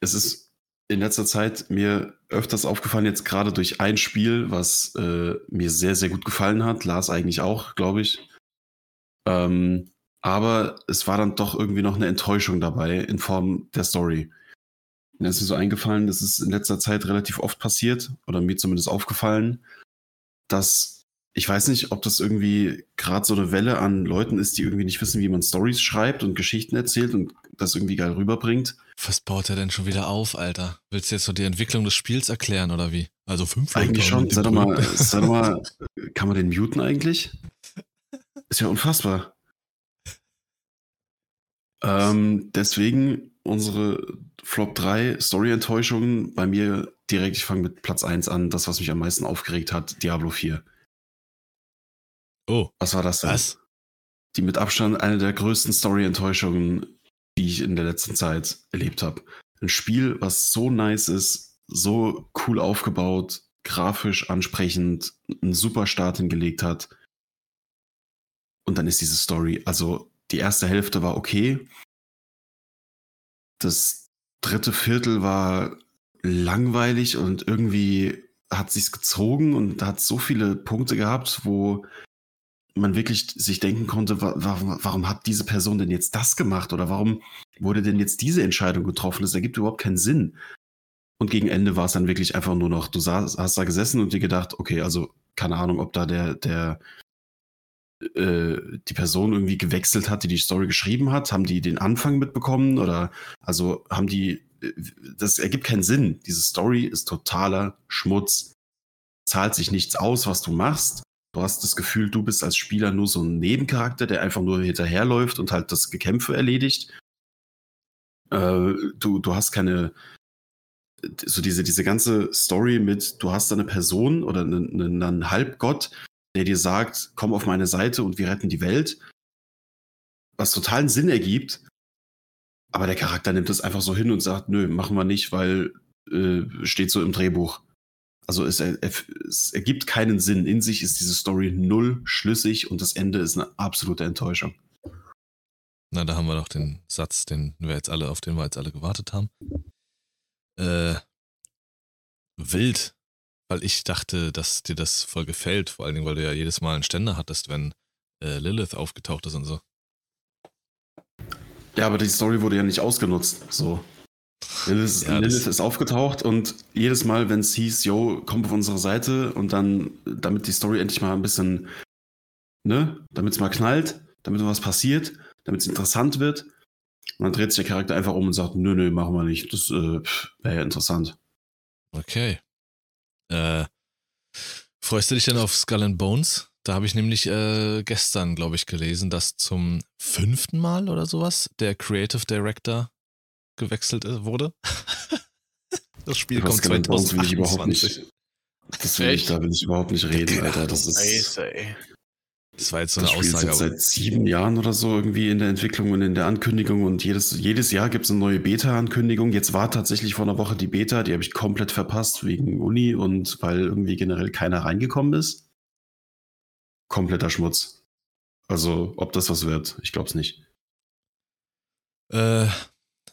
es ist in letzter Zeit mir öfters aufgefallen, jetzt gerade durch ein Spiel, was äh, mir sehr, sehr gut gefallen hat. Lars eigentlich auch, glaube ich. Ähm, aber es war dann doch irgendwie noch eine Enttäuschung dabei in Form der Story. Mir ist mir so eingefallen, das ist in letzter Zeit relativ oft passiert, oder mir zumindest aufgefallen, dass ich weiß nicht, ob das irgendwie gerade so eine Welle an Leuten ist, die irgendwie nicht wissen, wie man Stories schreibt und Geschichten erzählt und das irgendwie geil rüberbringt. Was baut er denn schon wieder auf, Alter? Willst du jetzt so die Entwicklung des Spiels erklären oder wie? Also fünf Eigentlich Leute schon. Sei doch mal, sei [LAUGHS] doch mal, [LAUGHS] kann man den muten eigentlich? Ist ja unfassbar. Ähm, deswegen unsere Flop 3 Story-Enttäuschungen bei mir direkt, ich fange mit Platz 1 an, das, was mich am meisten aufgeregt hat, Diablo 4. Oh, Was war das denn? was? die mit Abstand eine der größten Story-Enttäuschungen, die ich in der letzten Zeit erlebt habe. Ein Spiel, was so nice ist, so cool aufgebaut, grafisch ansprechend, einen super Start hingelegt hat. Und dann ist diese Story, also die erste Hälfte war okay. Das dritte Viertel war langweilig und irgendwie hat sich's gezogen und hat so viele Punkte gehabt, wo man wirklich sich denken konnte, wa warum, warum hat diese Person denn jetzt das gemacht oder warum wurde denn jetzt diese Entscheidung getroffen? Das ergibt überhaupt keinen Sinn. Und gegen Ende war es dann wirklich einfach nur noch, du saß, hast da gesessen und dir gedacht, okay, also keine Ahnung, ob da der, der, äh, die Person irgendwie gewechselt hat, die die Story geschrieben hat, haben die den Anfang mitbekommen oder also haben die, äh, das ergibt keinen Sinn. Diese Story ist totaler Schmutz. Zahlt sich nichts aus, was du machst. Du hast das Gefühl, du bist als Spieler nur so ein Nebencharakter, der einfach nur hinterherläuft und halt das Gekämpfe erledigt. Äh, du, du hast keine, so diese, diese ganze Story mit, du hast eine Person oder einen, einen, einen Halbgott, der dir sagt, komm auf meine Seite und wir retten die Welt, was totalen Sinn ergibt. Aber der Charakter nimmt es einfach so hin und sagt, nö, machen wir nicht, weil äh, steht so im Drehbuch. Also es, es ergibt keinen Sinn. In sich ist diese Story null schlüssig und das Ende ist eine absolute Enttäuschung. Na, da haben wir doch den Satz, den wir jetzt alle, auf den wir jetzt alle gewartet haben. Äh, wild, weil ich dachte, dass dir das voll gefällt, vor allen Dingen, weil du ja jedes Mal einen Ständer hattest, wenn äh, Lilith aufgetaucht ist und so. Ja, aber die Story wurde ja nicht ausgenutzt. So. Lilith, Ja, Lilith ist aufgetaucht und jedes Mal, wenn es hieß, yo, komm auf unsere Seite und dann, damit die Story endlich mal ein bisschen, ne, damit es mal knallt, damit was passiert, damit es interessant wird. Und dann dreht sich der Charakter einfach um und sagt, nö, nö, machen wir nicht. Das äh, wäre ja interessant. Okay. Äh, Freust du dich denn auf Skull and Bones? Da habe ich nämlich äh, gestern, glaube ich, gelesen, dass zum fünften Mal oder sowas der Creative Director gewechselt äh, wurde. [LAUGHS] das Spiel kommt Skull and Bones will ich überhaupt 2028. nicht. Das will ich, da will ich überhaupt nicht reden, Alter. Das ist. Scheiße, ey. Das war jetzt so Das eine Spiel ist Aussage. jetzt aber- seit sieben Jahren oder so irgendwie in der Entwicklung und in der Ankündigung und jedes, jedes Jahr gibt es eine neue Beta-Ankündigung. Jetzt war tatsächlich vor einer Woche die Beta, die habe ich komplett verpasst wegen Uni und weil irgendwie generell keiner reingekommen ist. Kompletter Schmutz. Also, ob das was wird, ich glaube es nicht. Äh,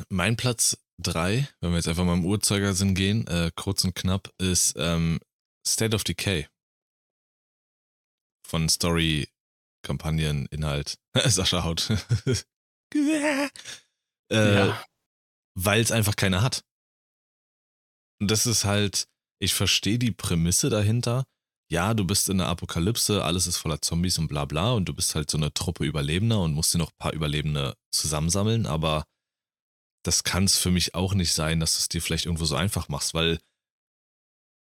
mein Platz 3, wenn wir jetzt einfach mal im Uhrzeigersinn gehen, äh, kurz und knapp, ist ähm, State of Decay. Von Story, Kampagnen, Inhalt. [LAUGHS] Sascha Haut. [LAUGHS] äh, Ja. Weil es einfach keiner hat. Und das ist halt, ich verstehe die Prämisse dahinter. Ja, du bist in der Apokalypse, alles ist voller Zombies und bla bla und du bist halt so eine Truppe Überlebender und musst dir noch ein paar Überlebende zusammensammeln, aber das kann es für mich auch nicht sein, dass du es dir vielleicht irgendwo so einfach machst, weil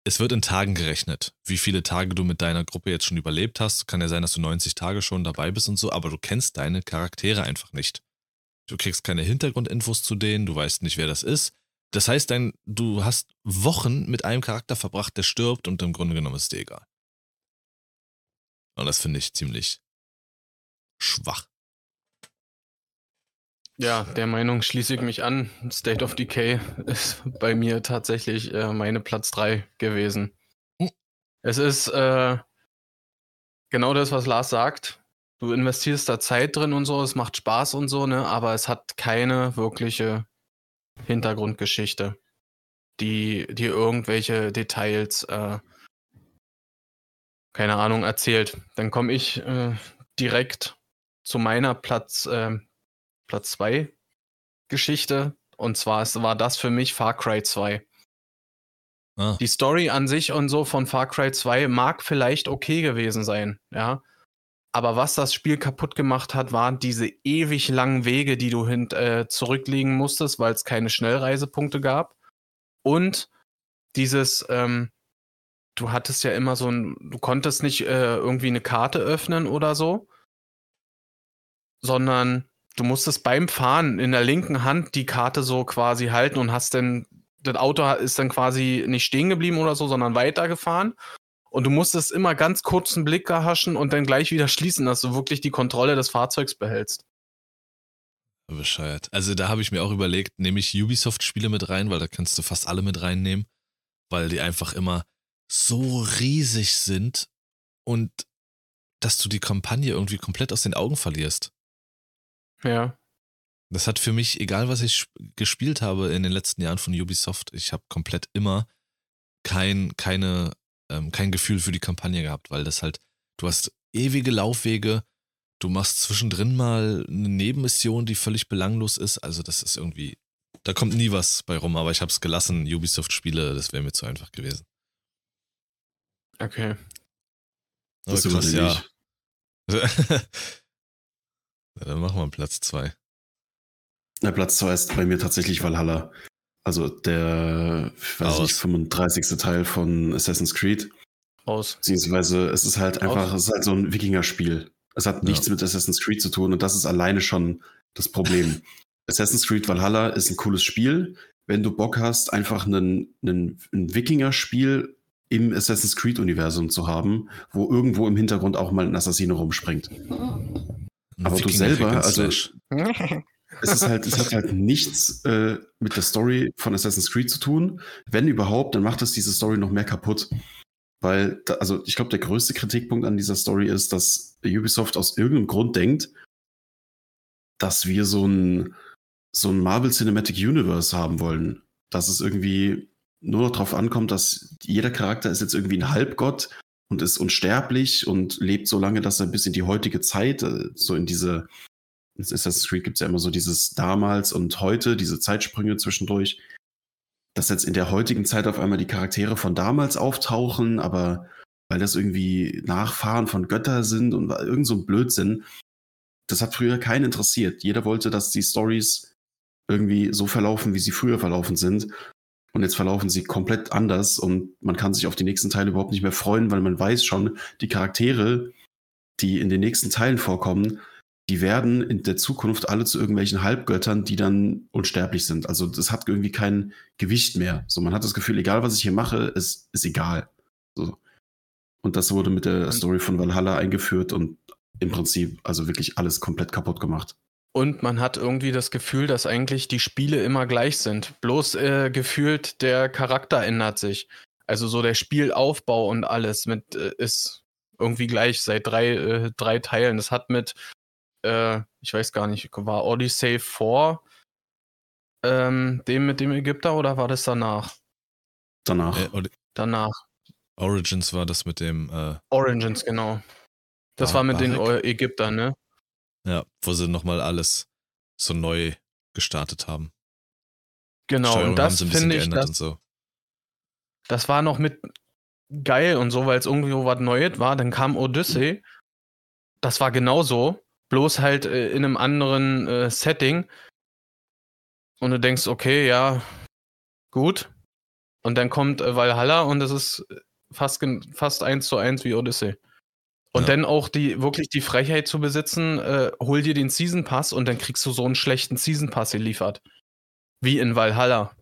es wird in Tagen gerechnet, wie viele Tage du mit deiner Gruppe jetzt schon überlebt hast. Kann ja sein, dass du 90 Tage schon dabei bist und so, aber du kennst deine Charaktere einfach nicht. Du kriegst keine Hintergrundinfos zu denen, du weißt nicht, wer das ist. Das heißt, dein, du hast Wochen mit einem Charakter verbracht, der stirbt und im Grunde genommen ist dir egal. Und das finde ich ziemlich schwach. Ja, der Meinung schließe ich mich an. State of Decay ist bei mir tatsächlich äh, meine Platz 3 gewesen. Es ist äh, genau das, was Lars sagt. Du investierst da Zeit drin und so, es macht Spaß und so, ne? Aber es hat keine wirkliche Hintergrundgeschichte, die dir irgendwelche Details, äh, keine Ahnung, erzählt. Dann komme ich äh, direkt zu meiner Platz, äh, Platz 2 Geschichte. Und zwar ist, war das für mich Far Cry 2. Ah, Die Story an sich und so von Far Cry 2 mag vielleicht okay gewesen sein, ja. Aber was das Spiel kaputt gemacht hat, waren diese ewig langen Wege, die du hin, äh, zurücklegen musstest, weil es keine Schnellreisepunkte gab. Und dieses, ähm, du hattest ja immer so ein, du konntest nicht äh, irgendwie eine Karte öffnen oder so, sondern du musstest beim Fahren in der linken Hand die Karte so quasi halten und hast dann, das Auto ist dann quasi nicht stehen geblieben oder so, sondern weitergefahren. Und du musstest immer ganz kurzen Blick erhaschen und dann gleich wieder schließen, dass du wirklich die Kontrolle des Fahrzeugs behältst. bescheuert. Also da habe ich mir auch überlegt, nehme ich Ubisoft-Spiele mit rein, weil da kannst du fast alle mit reinnehmen, weil die einfach immer so riesig sind und dass du die Kampagne irgendwie komplett aus den Augen verlierst. Ja. Das hat für mich, egal was ich sp- gespielt habe in den letzten Jahren von Ubisoft, ich habe komplett immer kein, keine, ähm, kein Gefühl für die Kampagne gehabt, weil das halt, du hast ewige Laufwege, du machst zwischendrin mal eine Nebenmission, die völlig belanglos ist, also das ist irgendwie, da kommt nie was bei rum, aber ich habe es gelassen, Ubisoft-Spiele, das wäre mir zu einfach gewesen. Okay. Aber Das krass, ja. [LAUGHS] ja. Dann machen wir Platz zwei. Der Platz 2 ist bei mir tatsächlich Valhalla. Also der, ich weiß Aus. nicht, 35. Teil von Assassin's Creed. Raus. Beziehungsweise es ist halt einfach, Aus. es ist halt so ein Wikinger-Spiel. Es hat nichts mit Assassin's Creed zu tun und das ist alleine schon das Problem. [LAUGHS] Assassin's Creed Valhalla ist ein cooles Spiel. Wenn du Bock hast, einfach einen, einen, ein Wikinger-Spiel im Assassin's Creed-Universum zu haben, wo irgendwo im Hintergrund auch mal ein Assassine rumspringt. Aber du selber, also [LAUGHS] es ist halt, es hat halt nichts äh, mit der Story von Assassin's Creed zu tun. Wenn überhaupt, dann macht es diese Story noch mehr kaputt. Weil, da, also ich glaube, der größte Kritikpunkt an dieser Story ist, dass Ubisoft aus irgendeinem Grund denkt, dass wir so ein, so ein Marvel Cinematic Universe haben wollen. Dass es irgendwie nur noch darauf ankommt, dass jeder Charakter ist jetzt irgendwie ein Halbgott und ist unsterblich und lebt so lange, dass er bis in die heutige Zeit, äh, so in diese in Assassin's Creed gibt es ja immer so dieses damals und heute, diese Zeitsprünge zwischendurch, dass jetzt in der heutigen Zeit auf einmal die Charaktere von damals auftauchen, aber weil das irgendwie Nachfahren von Götter sind und irgend so ein Blödsinn, das hat früher keinen interessiert. Jeder wollte, dass die Stories irgendwie so verlaufen, wie sie früher verlaufen sind. Und jetzt verlaufen sie komplett anders und man kann sich auf die nächsten Teile überhaupt nicht mehr freuen, weil man weiß schon, die Charaktere, die in den nächsten Teilen vorkommen, die werden in der Zukunft alle zu irgendwelchen Halbgöttern, die dann unsterblich sind. Also das hat irgendwie kein Gewicht mehr. So, man hat das Gefühl, egal was ich hier mache, ist, ist egal. So. Und das wurde mit der Story von Valhalla eingeführt und im Prinzip also wirklich alles komplett kaputt gemacht. Und man hat irgendwie das Gefühl, dass eigentlich die Spiele immer gleich sind. Bloß äh, gefühlt der Charakter ändert sich. Also so der Spielaufbau und alles mit äh, ist irgendwie gleich seit drei, äh, drei Teilen. Das hat mit, äh, ich weiß gar nicht, war Odyssey vor ähm, dem mit dem Ägypter oder war das danach? Danach. Äh, danach. Origins war das mit dem. Äh, Origins, genau. Das war mit den Ägyptern, ne? Ja, wo sie nochmal alles so neu gestartet haben. Genau, Steuerung und das finde ich, das, so. das war noch mit geil und so, weil es irgendwie was Neues war. Dann kam Odyssey. Das war genauso, bloß halt äh, in einem anderen äh, Setting. Und du denkst, okay, ja, gut. Und dann kommt äh, Valhalla und es ist fast, fast eins zu eins wie Odyssey. Und ja. dann auch die wirklich die Frechheit zu besitzen, äh, hol dir den Season Pass und dann kriegst du so einen schlechten Season Pass geliefert. Wie in Valhalla.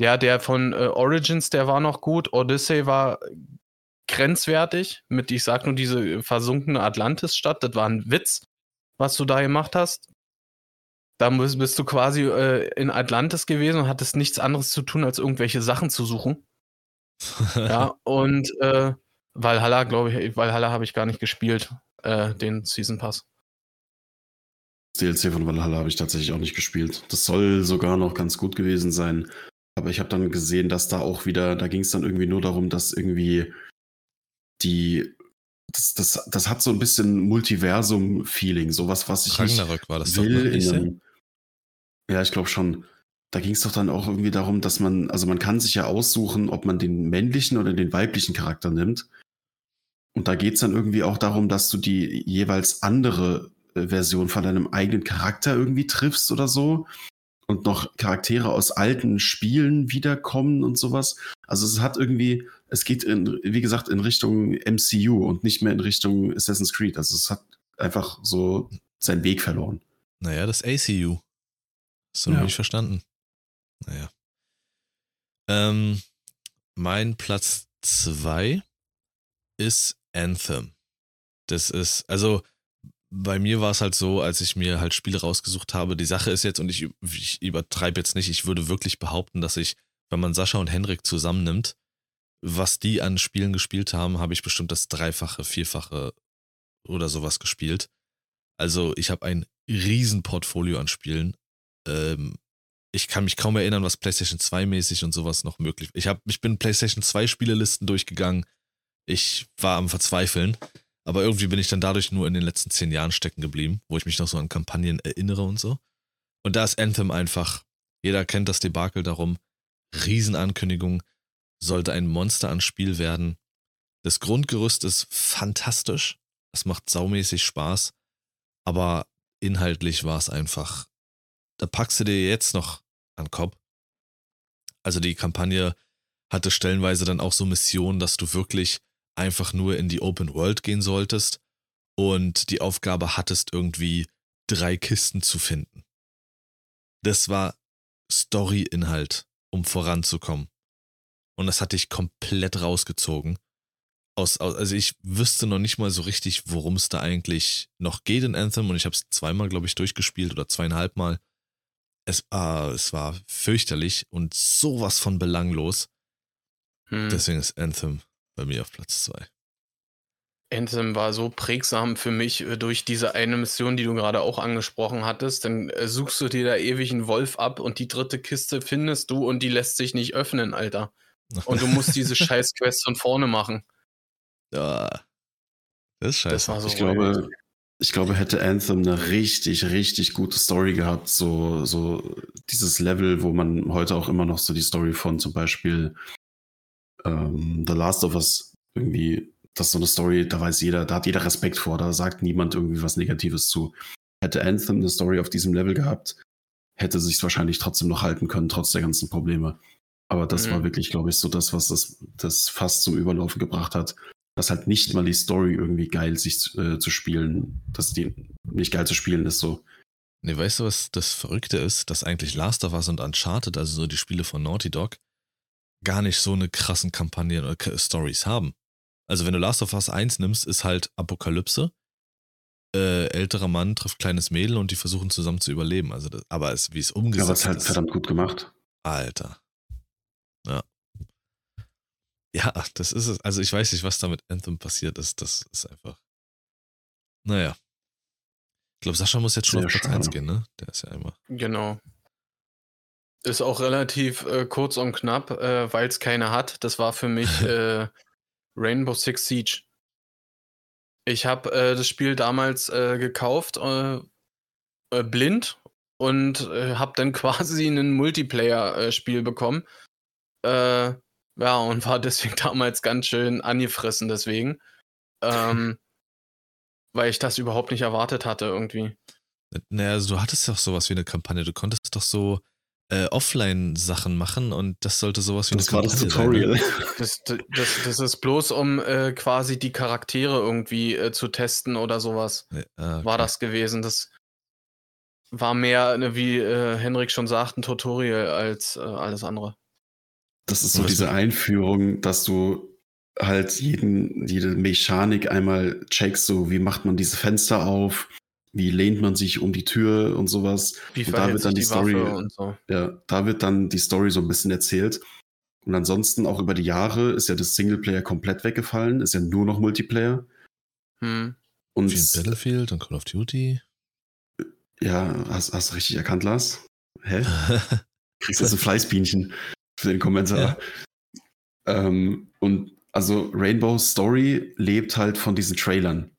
Ja, der von äh, Origins, der war noch gut. Odyssey war grenzwertig mit, ich sag nur, diese versunkene Atlantis-Stadt. Das war ein Witz, was du da gemacht hast. Da bist, du quasi äh, in Atlantis gewesen und hattest nichts anderes zu tun, als irgendwelche Sachen zu suchen. [LAUGHS] ja, und äh, Valhalla, glaube ich, Valhalla habe ich gar nicht gespielt, äh, den Season Pass. Das DLC von Valhalla habe ich tatsächlich auch nicht gespielt. Das soll sogar noch ganz gut gewesen sein. Aber ich habe dann gesehen, dass da auch wieder, da ging es dann irgendwie nur darum, dass irgendwie die, das, das, das hat so ein bisschen Multiversum-Feeling, sowas, was ich Ragnarök war das will. Doch in einem, ja, ich glaube schon. Da ging es doch dann auch irgendwie darum, dass man, also man kann sich ja aussuchen, ob man den männlichen oder den weiblichen Charakter nimmt. Und da geht es dann irgendwie auch darum, dass du die jeweils andere äh, Version von deinem eigenen Charakter irgendwie triffst oder so. Und noch Charaktere aus alten Spielen wiederkommen und sowas. Also es hat irgendwie, es geht in, wie gesagt, in Richtung MCU und nicht mehr in Richtung Assassin's Creed. Also es hat einfach so seinen Weg verloren. Naja, das ACU. Hast du ja. noch nicht verstanden. Naja. Ähm, mein Platz 2 ist Anthem. Das ist, also bei mir war es halt so, als ich mir halt Spiele rausgesucht habe. Die Sache ist jetzt, und ich, ich übertreibe jetzt nicht, ich würde wirklich behaupten, dass ich, wenn man Sascha und Henrik zusammennimmt, was die an Spielen gespielt haben, habe ich bestimmt das Dreifache, Vierfache oder sowas gespielt. Also ich habe ein Riesenportfolio an Spielen. Ähm, ich kann mich kaum erinnern, was PlayStation 2 mäßig und sowas noch möglich. Ich habe, ich bin PlayStation 2 Spielelisten durchgegangen ich war am Verzweifeln. Aber irgendwie bin ich dann dadurch nur in den letzten zehn Jahren stecken geblieben, wo ich mich noch so an Kampagnen erinnere und so. Und da ist Anthem einfach, jeder kennt das Debakel darum, Riesenankündigung, sollte ein Monster an Spiel werden. Das Grundgerüst ist fantastisch, es macht saumäßig Spaß, aber inhaltlich war es einfach, da packst du dir jetzt noch an Kopf. Also die Kampagne hatte stellenweise dann auch so Missionen, dass du wirklich einfach nur in die Open World gehen solltest und die Aufgabe hattest, irgendwie drei Kisten zu finden. Das war Story-Inhalt, um voranzukommen. Und das hatte ich komplett rausgezogen. Aus, also ich wüsste noch nicht mal so richtig, worum es da eigentlich noch geht in Anthem. Und ich habe es zweimal, glaube ich, durchgespielt oder zweieinhalb Mal. Es, ah, es war fürchterlich und sowas von belanglos. Hm. Deswegen ist Anthem bei mir auf Platz 2. Anthem war so prägsam für mich äh, durch diese eine Mission, die du gerade auch angesprochen hattest. Dann äh, suchst du dir da ewig einen Wolf ab und die dritte Kiste findest du und die lässt sich nicht öffnen, Alter. Und du musst diese [LAUGHS] scheiß Quest von vorne machen. Ja. Das ist scheiße. Das war so ich, glaube, ich glaube, hätte Anthem eine richtig, richtig gute Story gehabt. So, so dieses Level, wo man heute auch immer noch so die Story von zum Beispiel ähm, The Last of Us irgendwie, das ist so eine Story, da weiß jeder, da hat jeder Respekt vor, da sagt niemand irgendwie was Negatives zu. Hätte Anthem eine Story auf diesem Level gehabt, hätte sich wahrscheinlich trotzdem noch halten können, trotz der ganzen Probleme. Aber das Mhm. war wirklich, glaube ich, so das, was das, das fast zum Überlaufen gebracht hat. Dass halt nicht mal die Story irgendwie geil sich äh, zu spielen, dass die nicht geil zu spielen ist so. Nee, weißt du, was das Verrückte ist? Dass eigentlich Last of Us und Uncharted, also so die Spiele von Naughty Dog, gar nicht so eine krassen Kampagnen oder Stories haben. Also wenn du Last of Us 1 nimmst, ist halt Apokalypse. Äh, älterer Mann trifft kleines Mädel und die versuchen zusammen zu überleben. Also das, aber es, wie es Ja, umgesetzt aber es ist halt ist. verdammt gut gemacht. Alter. Ja. Ja, das ist es. Also ich weiß nicht, was da mit Anthem passiert ist. Das ist einfach. Naja. Ich glaube, Sascha muss jetzt schon Sehr auf Platz schade. 1 gehen, ne? Der ist ja immer. Genau. Ist auch relativ äh, kurz und knapp, äh, weil es keine hat. Das war für mich [LAUGHS] äh, Rainbow Six Siege. Ich habe äh, das Spiel damals äh, gekauft, äh, äh, blind, und habe dann [LAUGHS] quasi ein Multiplayer-Spiel bekommen. Ja, und war deswegen [LAUGHS] damals ganz schön angefressen deswegen. Ähm, weil ich das überhaupt nicht erwartet hatte irgendwie. Naja, also du hattest doch sowas wie eine Kampagne. Du konntest doch so äh, Offline-Sachen machen und das sollte sowas wie Das eine war das sein. ne? Tutorial. Das, das, das ist bloß, um äh, quasi die Charaktere irgendwie äh, zu testen oder sowas. Ah, War okay. das gewesen. Das war mehr, ne, wie äh, Henrik schon sagt, ein Tutorial als äh, alles andere. Das ist so was diese Einführung, dass du halt jeden, jede Mechanik einmal checkst, so wie macht man diese Fenster auf, wie lehnt man sich um die Tür und sowas. Wie Und da wird dann sich die die Story- und so. Ja, da wird dann die Story so ein bisschen erzählt. Und ansonsten auch über die Jahre ist ja das Singleplayer komplett weggefallen, ist ja nur noch Multiplayer. Hm. Und Wie in Battlefield und Call of Duty. ja, hast, hast du richtig erkannt, Lars? Hä? [LAUGHS] Kriegst jetzt ein Fleißbienchen für den Kommentar. Ähm, und also Rainbow Story lebt halt von diesen Trailern.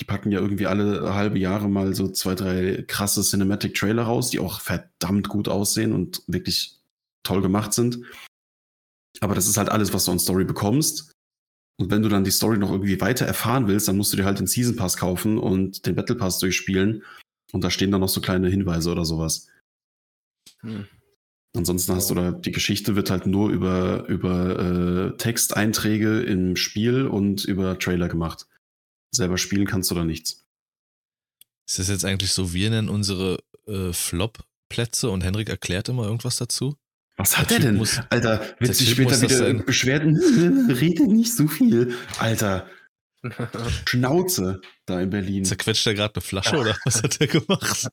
Die packen ja irgendwie alle halbe Jahre mal so zwei, drei krasse Cinematic Trailer raus, die auch verdammt gut aussehen und wirklich toll gemacht sind. Aber das ist halt alles, was du an Story bekommst. Und wenn du dann die Story noch irgendwie weiter erfahren willst, dann musst du dir halt den Season Pass kaufen und den Battle Pass durchspielen. Und da stehen dann noch so kleine Hinweise oder sowas. Hm. Ansonsten hast du da, die Geschichte wird halt nur über, über äh, Texteinträge im Spiel und über Trailer gemacht. Selber spielen kannst du da nichts. Ist das jetzt eigentlich so, wir nennen unsere äh, Flop-Plätze und Henrik erklärt immer irgendwas dazu? Was hat Der er denn? muss- Alter, wird sich später das wieder sein. Beschwerden? [LAUGHS] Rede nicht so viel. Alter, Schnauze da in Berlin. Zerquetscht er gerade eine Flasche oder [LAUGHS] was hat er gemacht?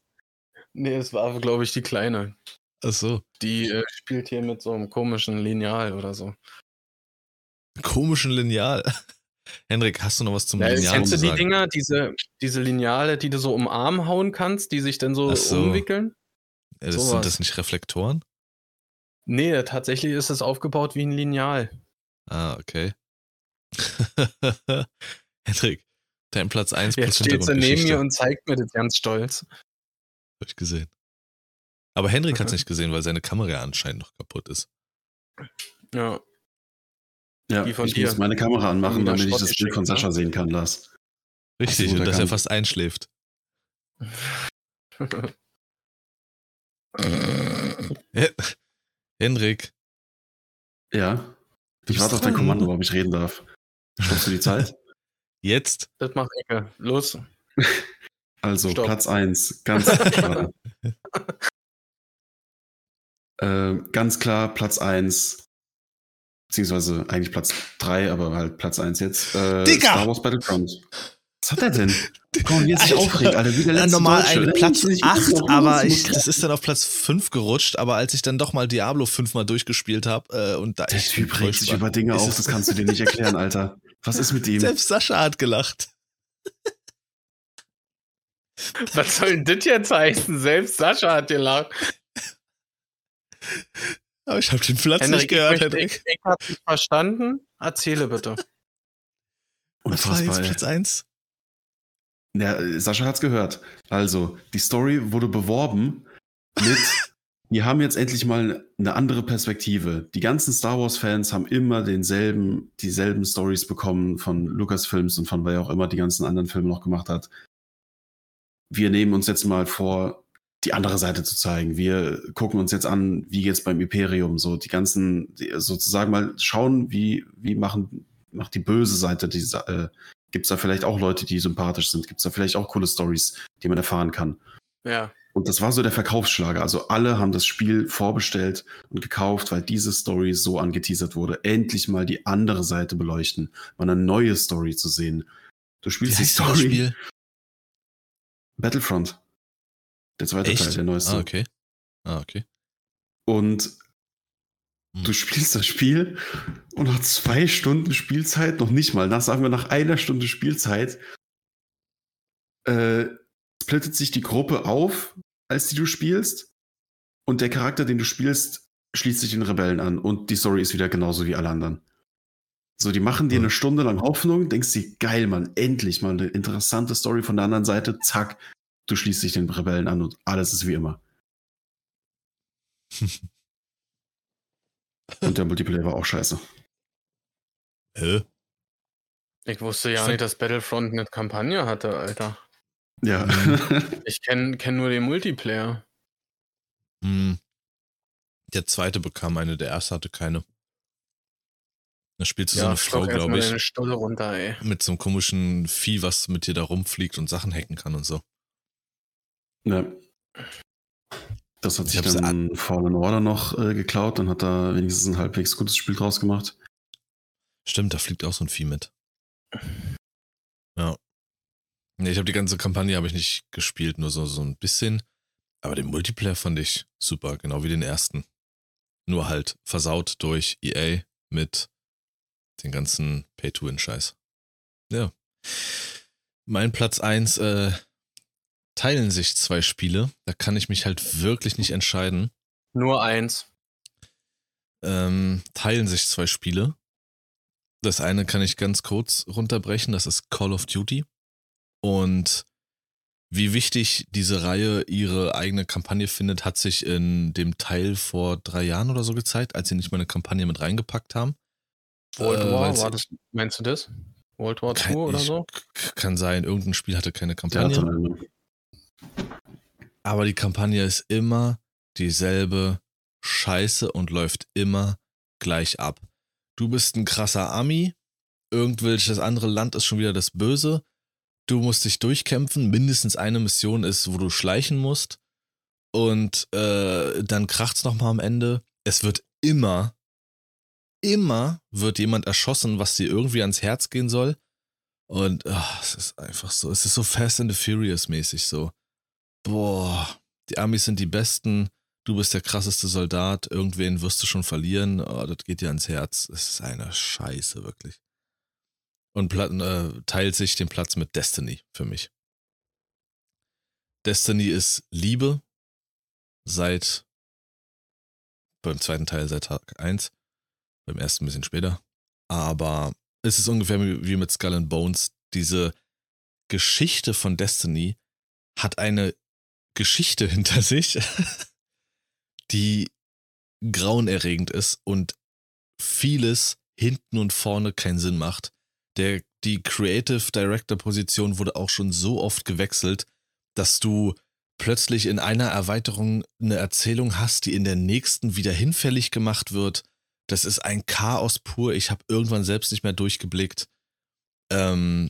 nee, es war, glaube ich, die Kleine. Ach so. Die äh, spielt hier mit so einem komischen Lineal oder so. Komischen Lineal. Henrik, hast du noch was zum Ja, Lineal kennst du die sagen? Dinger, diese, diese Lineale, die du so um Arm hauen kannst, die sich dann so, so. umwickeln? Ja, das, sowas. sind das nicht Reflektoren? Nee, tatsächlich ist es aufgebaut wie ein Lineal. Ah, okay. [LAUGHS] Henrik, dein Platz 1 Jetzt steht sie neben mir und zeigt mir das ganz stolz. Hab ich gesehen. Aber Henrik hat's Mhm. [LAUGHS] nicht gesehen, weil seine Kamera anscheinend noch kaputt ist. Ja. Ja, ich dir. muss meine Kamera anmachen, damit ich das Bild von geschickt, ne? Sascha sehen kann, Lars. Richtig, du und dass er fast einschläft. He- Henrik, Ja. Ich warte auf dein. Kommando, ob ich reden darf. Stoppst du die Zeit? [LAUGHS] jetzt das macht Ecke. Los. [LAUGHS] Also, Stopp. Platz 1, ganz [LAUGHS] klar. äh, ganz klar, Platz 1, beziehungsweise eigentlich Platz 3, aber halt Platz 1 jetzt. Äh, Digga! Star Wars Battlefront. Was hat er denn? Komm, jetzt sich Alter. aufregt, Alter. Wie der Ja, letzte normal eigentlich Ey, Platz ich- ich- 8, ich- aber ich- das ist dann auf Platz 5 gerutscht, aber als ich dann doch mal Diablo 5 mal durchgespielt habe äh, und da Der ich Typ regt sich über Dinge auf, das kannst du dir nicht erklären, Alter. Was ist mit ihm? Selbst Sascha hat gelacht. Was soll denn das jetzt heißen? Selbst Sascha hat gelacht. [LAUGHS] Aber ich habe den Platz nicht Henrik, ich, gehört, möchte, Henrik. ich, ich hab dich verstanden. Erzähle bitte. [LAUGHS] Was war jetzt. Platz 1? Ja, Sascha hat's gehört. Also, die Story wurde beworben mit, [LAUGHS] wir haben jetzt endlich mal eine andere Perspektive. Die ganzen Star Wars-Fans haben immer denselben, dieselben Stories bekommen von Lucasfilms und von wer auch immer die ganzen anderen Filme noch gemacht hat. Wir nehmen uns jetzt mal vor, die andere Seite zu zeigen. Wir gucken uns jetzt an, wie geht's beim Imperium, so die ganzen, sozusagen mal schauen, wie, wie machen, macht die böse Seite dieser, äh, gibt's da vielleicht auch Leute, die sympathisch sind? Gibt's da vielleicht auch coole Stories, die man erfahren kann? Ja. Und das war so der Verkaufsschlager. Also alle haben das Spiel vorbestellt und gekauft, weil diese Story so angeteasert wurde. Endlich mal die andere Seite beleuchten, mal eine neue Story zu sehen. Du spielst die Story. Spiel? Battlefront. Der zweite Echt? Teil, der neueste. Ah, okay. Ah, okay. Und hm. du spielst das Spiel und nach zwei Stunden Spielzeit, noch nicht mal, nach, sagen wir nach einer Stunde Spielzeit, äh, splittet sich die Gruppe auf, als die du spielst. Und der Charakter, den du spielst, schließt sich den Rebellen an. Und die Story ist wieder genauso wie alle anderen. So, die machen dir eine Stunde lang Hoffnung, denkst dir, geil, Mann, endlich mal eine interessante Story von der anderen Seite, zack, du schließt dich den Rebellen an und alles ist wie immer. [LAUGHS] und der Multiplayer war auch scheiße. Hä? Ich wusste ja nicht, dass Battlefront eine Kampagne hatte, Alter. Ja. Mhm. [LAUGHS] ich kenne kenn nur den Multiplayer. Hm. Der zweite bekam eine, der erste hatte keine. Da spielst du ja, so eine Frau, glaube ich. Runter, ey. Mit so einem komischen Vieh, was mit dir da rumfliegt und Sachen hacken kann und so. Ja. Das hat sich dann Fallen Order noch äh, geklaut und hat da wenigstens ein halbwegs gutes Spiel draus gemacht. Stimmt, da fliegt auch so ein Vieh mit. Ja. Nee, ich habe die ganze Kampagne habe ich nicht gespielt, nur so, so ein bisschen. Aber den Multiplayer fand ich super, genau wie den ersten. Nur halt versaut durch EA mit den ganzen Pay-to-Win-Scheiß. Ja. Mein Platz 1 äh, teilen sich zwei Spiele. Da kann ich mich halt wirklich nicht entscheiden. Nur eins. Ähm, teilen sich zwei Spiele. Das eine kann ich ganz kurz runterbrechen, das ist Call of Duty und wie wichtig diese Reihe ihre eigene Kampagne findet, hat sich in dem Teil vor drei Jahren oder so gezeigt, als sie nicht mal eine Kampagne mit reingepackt haben. World äh, War, war das, meinst du das? World War 2 oder so? Kann sein, irgendein Spiel hatte keine Kampagne. Ja, Aber die Kampagne ist immer dieselbe Scheiße und läuft immer gleich ab. Du bist ein krasser Ami, irgendwelches andere Land ist schon wieder das Böse du musst dich durchkämpfen. Mindestens eine Mission ist, wo du schleichen musst. Und äh, dann kracht's nochmal am Ende. Es wird immer, immer wird jemand erschossen, was dir irgendwie ans Herz gehen soll. Und ach, es ist einfach so, es ist so Fast and the Furious mäßig so. Boah, die Amis sind die Besten, du bist der krasseste Soldat, irgendwen wirst du schon verlieren, oh, das geht dir ans Herz. Es ist eine Scheiße, wirklich und äh, teilt sich den Platz mit Destiny für mich. Destiny ist Liebe seit beim zweiten Teil seit Tag 1, beim ersten ein bisschen später. Aber es ist ungefähr wie mit Skull and Bones. Diese Geschichte von Destiny hat eine Geschichte hinter sich, [LAUGHS] die grauenerregend ist und vieles hinten und vorne keinen Sinn macht der, die Creative Director Position wurde auch schon so oft gewechselt, dass du plötzlich in einer Erweiterung eine Erzählung hast, die in der nächsten wieder hinfällig gemacht wird. Das ist ein Chaos pur. Ich habe irgendwann selbst nicht mehr durchgeblickt. Ähm,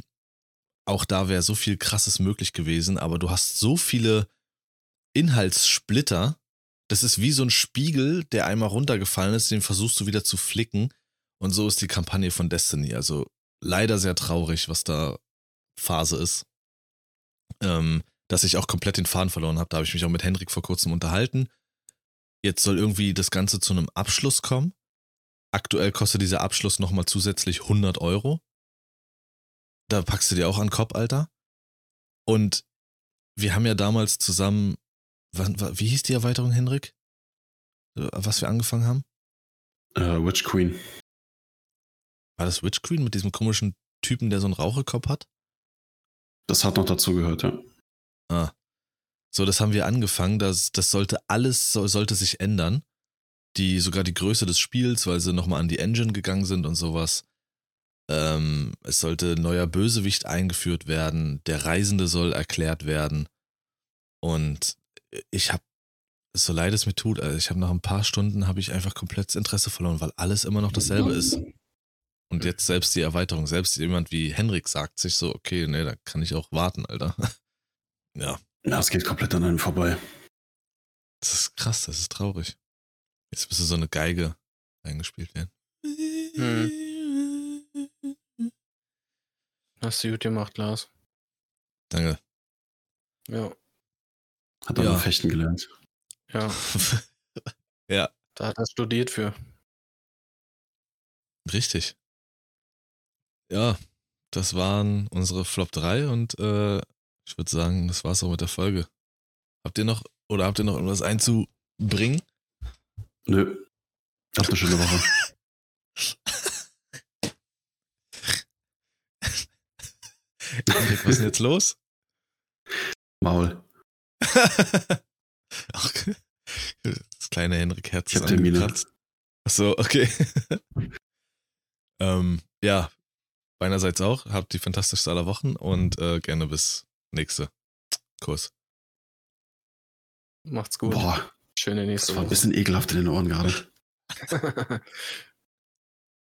auch da wäre so viel Krasses möglich gewesen, aber du hast so viele Inhaltssplitter. Das ist wie so ein Spiegel, der einmal runtergefallen ist, den versuchst du wieder zu flicken. Und so ist die Kampagne von Destiny. Also leider sehr traurig, was da Phase ist. Ähm, dass ich auch komplett den Faden verloren habe. Da habe ich mich auch mit Hendrik vor kurzem unterhalten. Jetzt soll irgendwie das Ganze zu einem Abschluss kommen. Aktuell kostet dieser Abschluss nochmal zusätzlich 100 Euro. Da packst du dir auch an den Kopf, Alter. Und wir haben ja damals zusammen, wie hieß die Erweiterung, Hendrik? Äh, was wir angefangen haben? Uh, Witch Queen. War das Witch Queen mit diesem komischen Typen, der so einen Raucherkopf hat? Das hat noch dazu gehört, ja. Ah. So, das haben wir angefangen. Das, das sollte alles, so, sollte sich ändern. Die, sogar die Größe des Spiels, weil sie nochmal an die Engine gegangen sind und sowas. Ähm, es sollte neuer Bösewicht eingeführt werden. Der Reisende soll erklärt werden. Und ich habe, so leid es mir tut, also ich habe nach ein paar Stunden habe ich einfach komplett das Interesse verloren, weil alles immer noch dasselbe ist. Und jetzt selbst die Erweiterung, selbst jemand wie Henrik sagt sich so, okay, nee, da kann ich auch warten, Alter. [LAUGHS] ja, Na, es geht komplett an einem vorbei. das ist krass, das ist traurig. Jetzt müsste so eine Geige eingespielt werden. Hast du gut gemacht, Lars. Danke. Ja, Hat er Ja. noch fechten gelernt. ja. [LAUGHS] ja, Da hat er studiert für. richtig. Ja, das waren unsere Flop 3 und äh, ich würde sagen, das war's auch mit der Folge. Habt ihr noch oder habt ihr noch irgendwas einzubringen? Nö. Habt eine schöne Woche. [LAUGHS] Was ist denn jetzt los? Maul. [LAUGHS] Okay. Das kleine Henrik Herz Ich ist hab Termine. angekratzt. Ach so, okay. [LAUGHS] ähm, ja, meinerseits auch. Habt die fantastischste aller Wochen und äh, gerne bis nächste Kurs. Macht's gut. Boah, Schöne das nächste war ein Woche. bisschen ekelhaft in den Ohren gerade. [LAUGHS]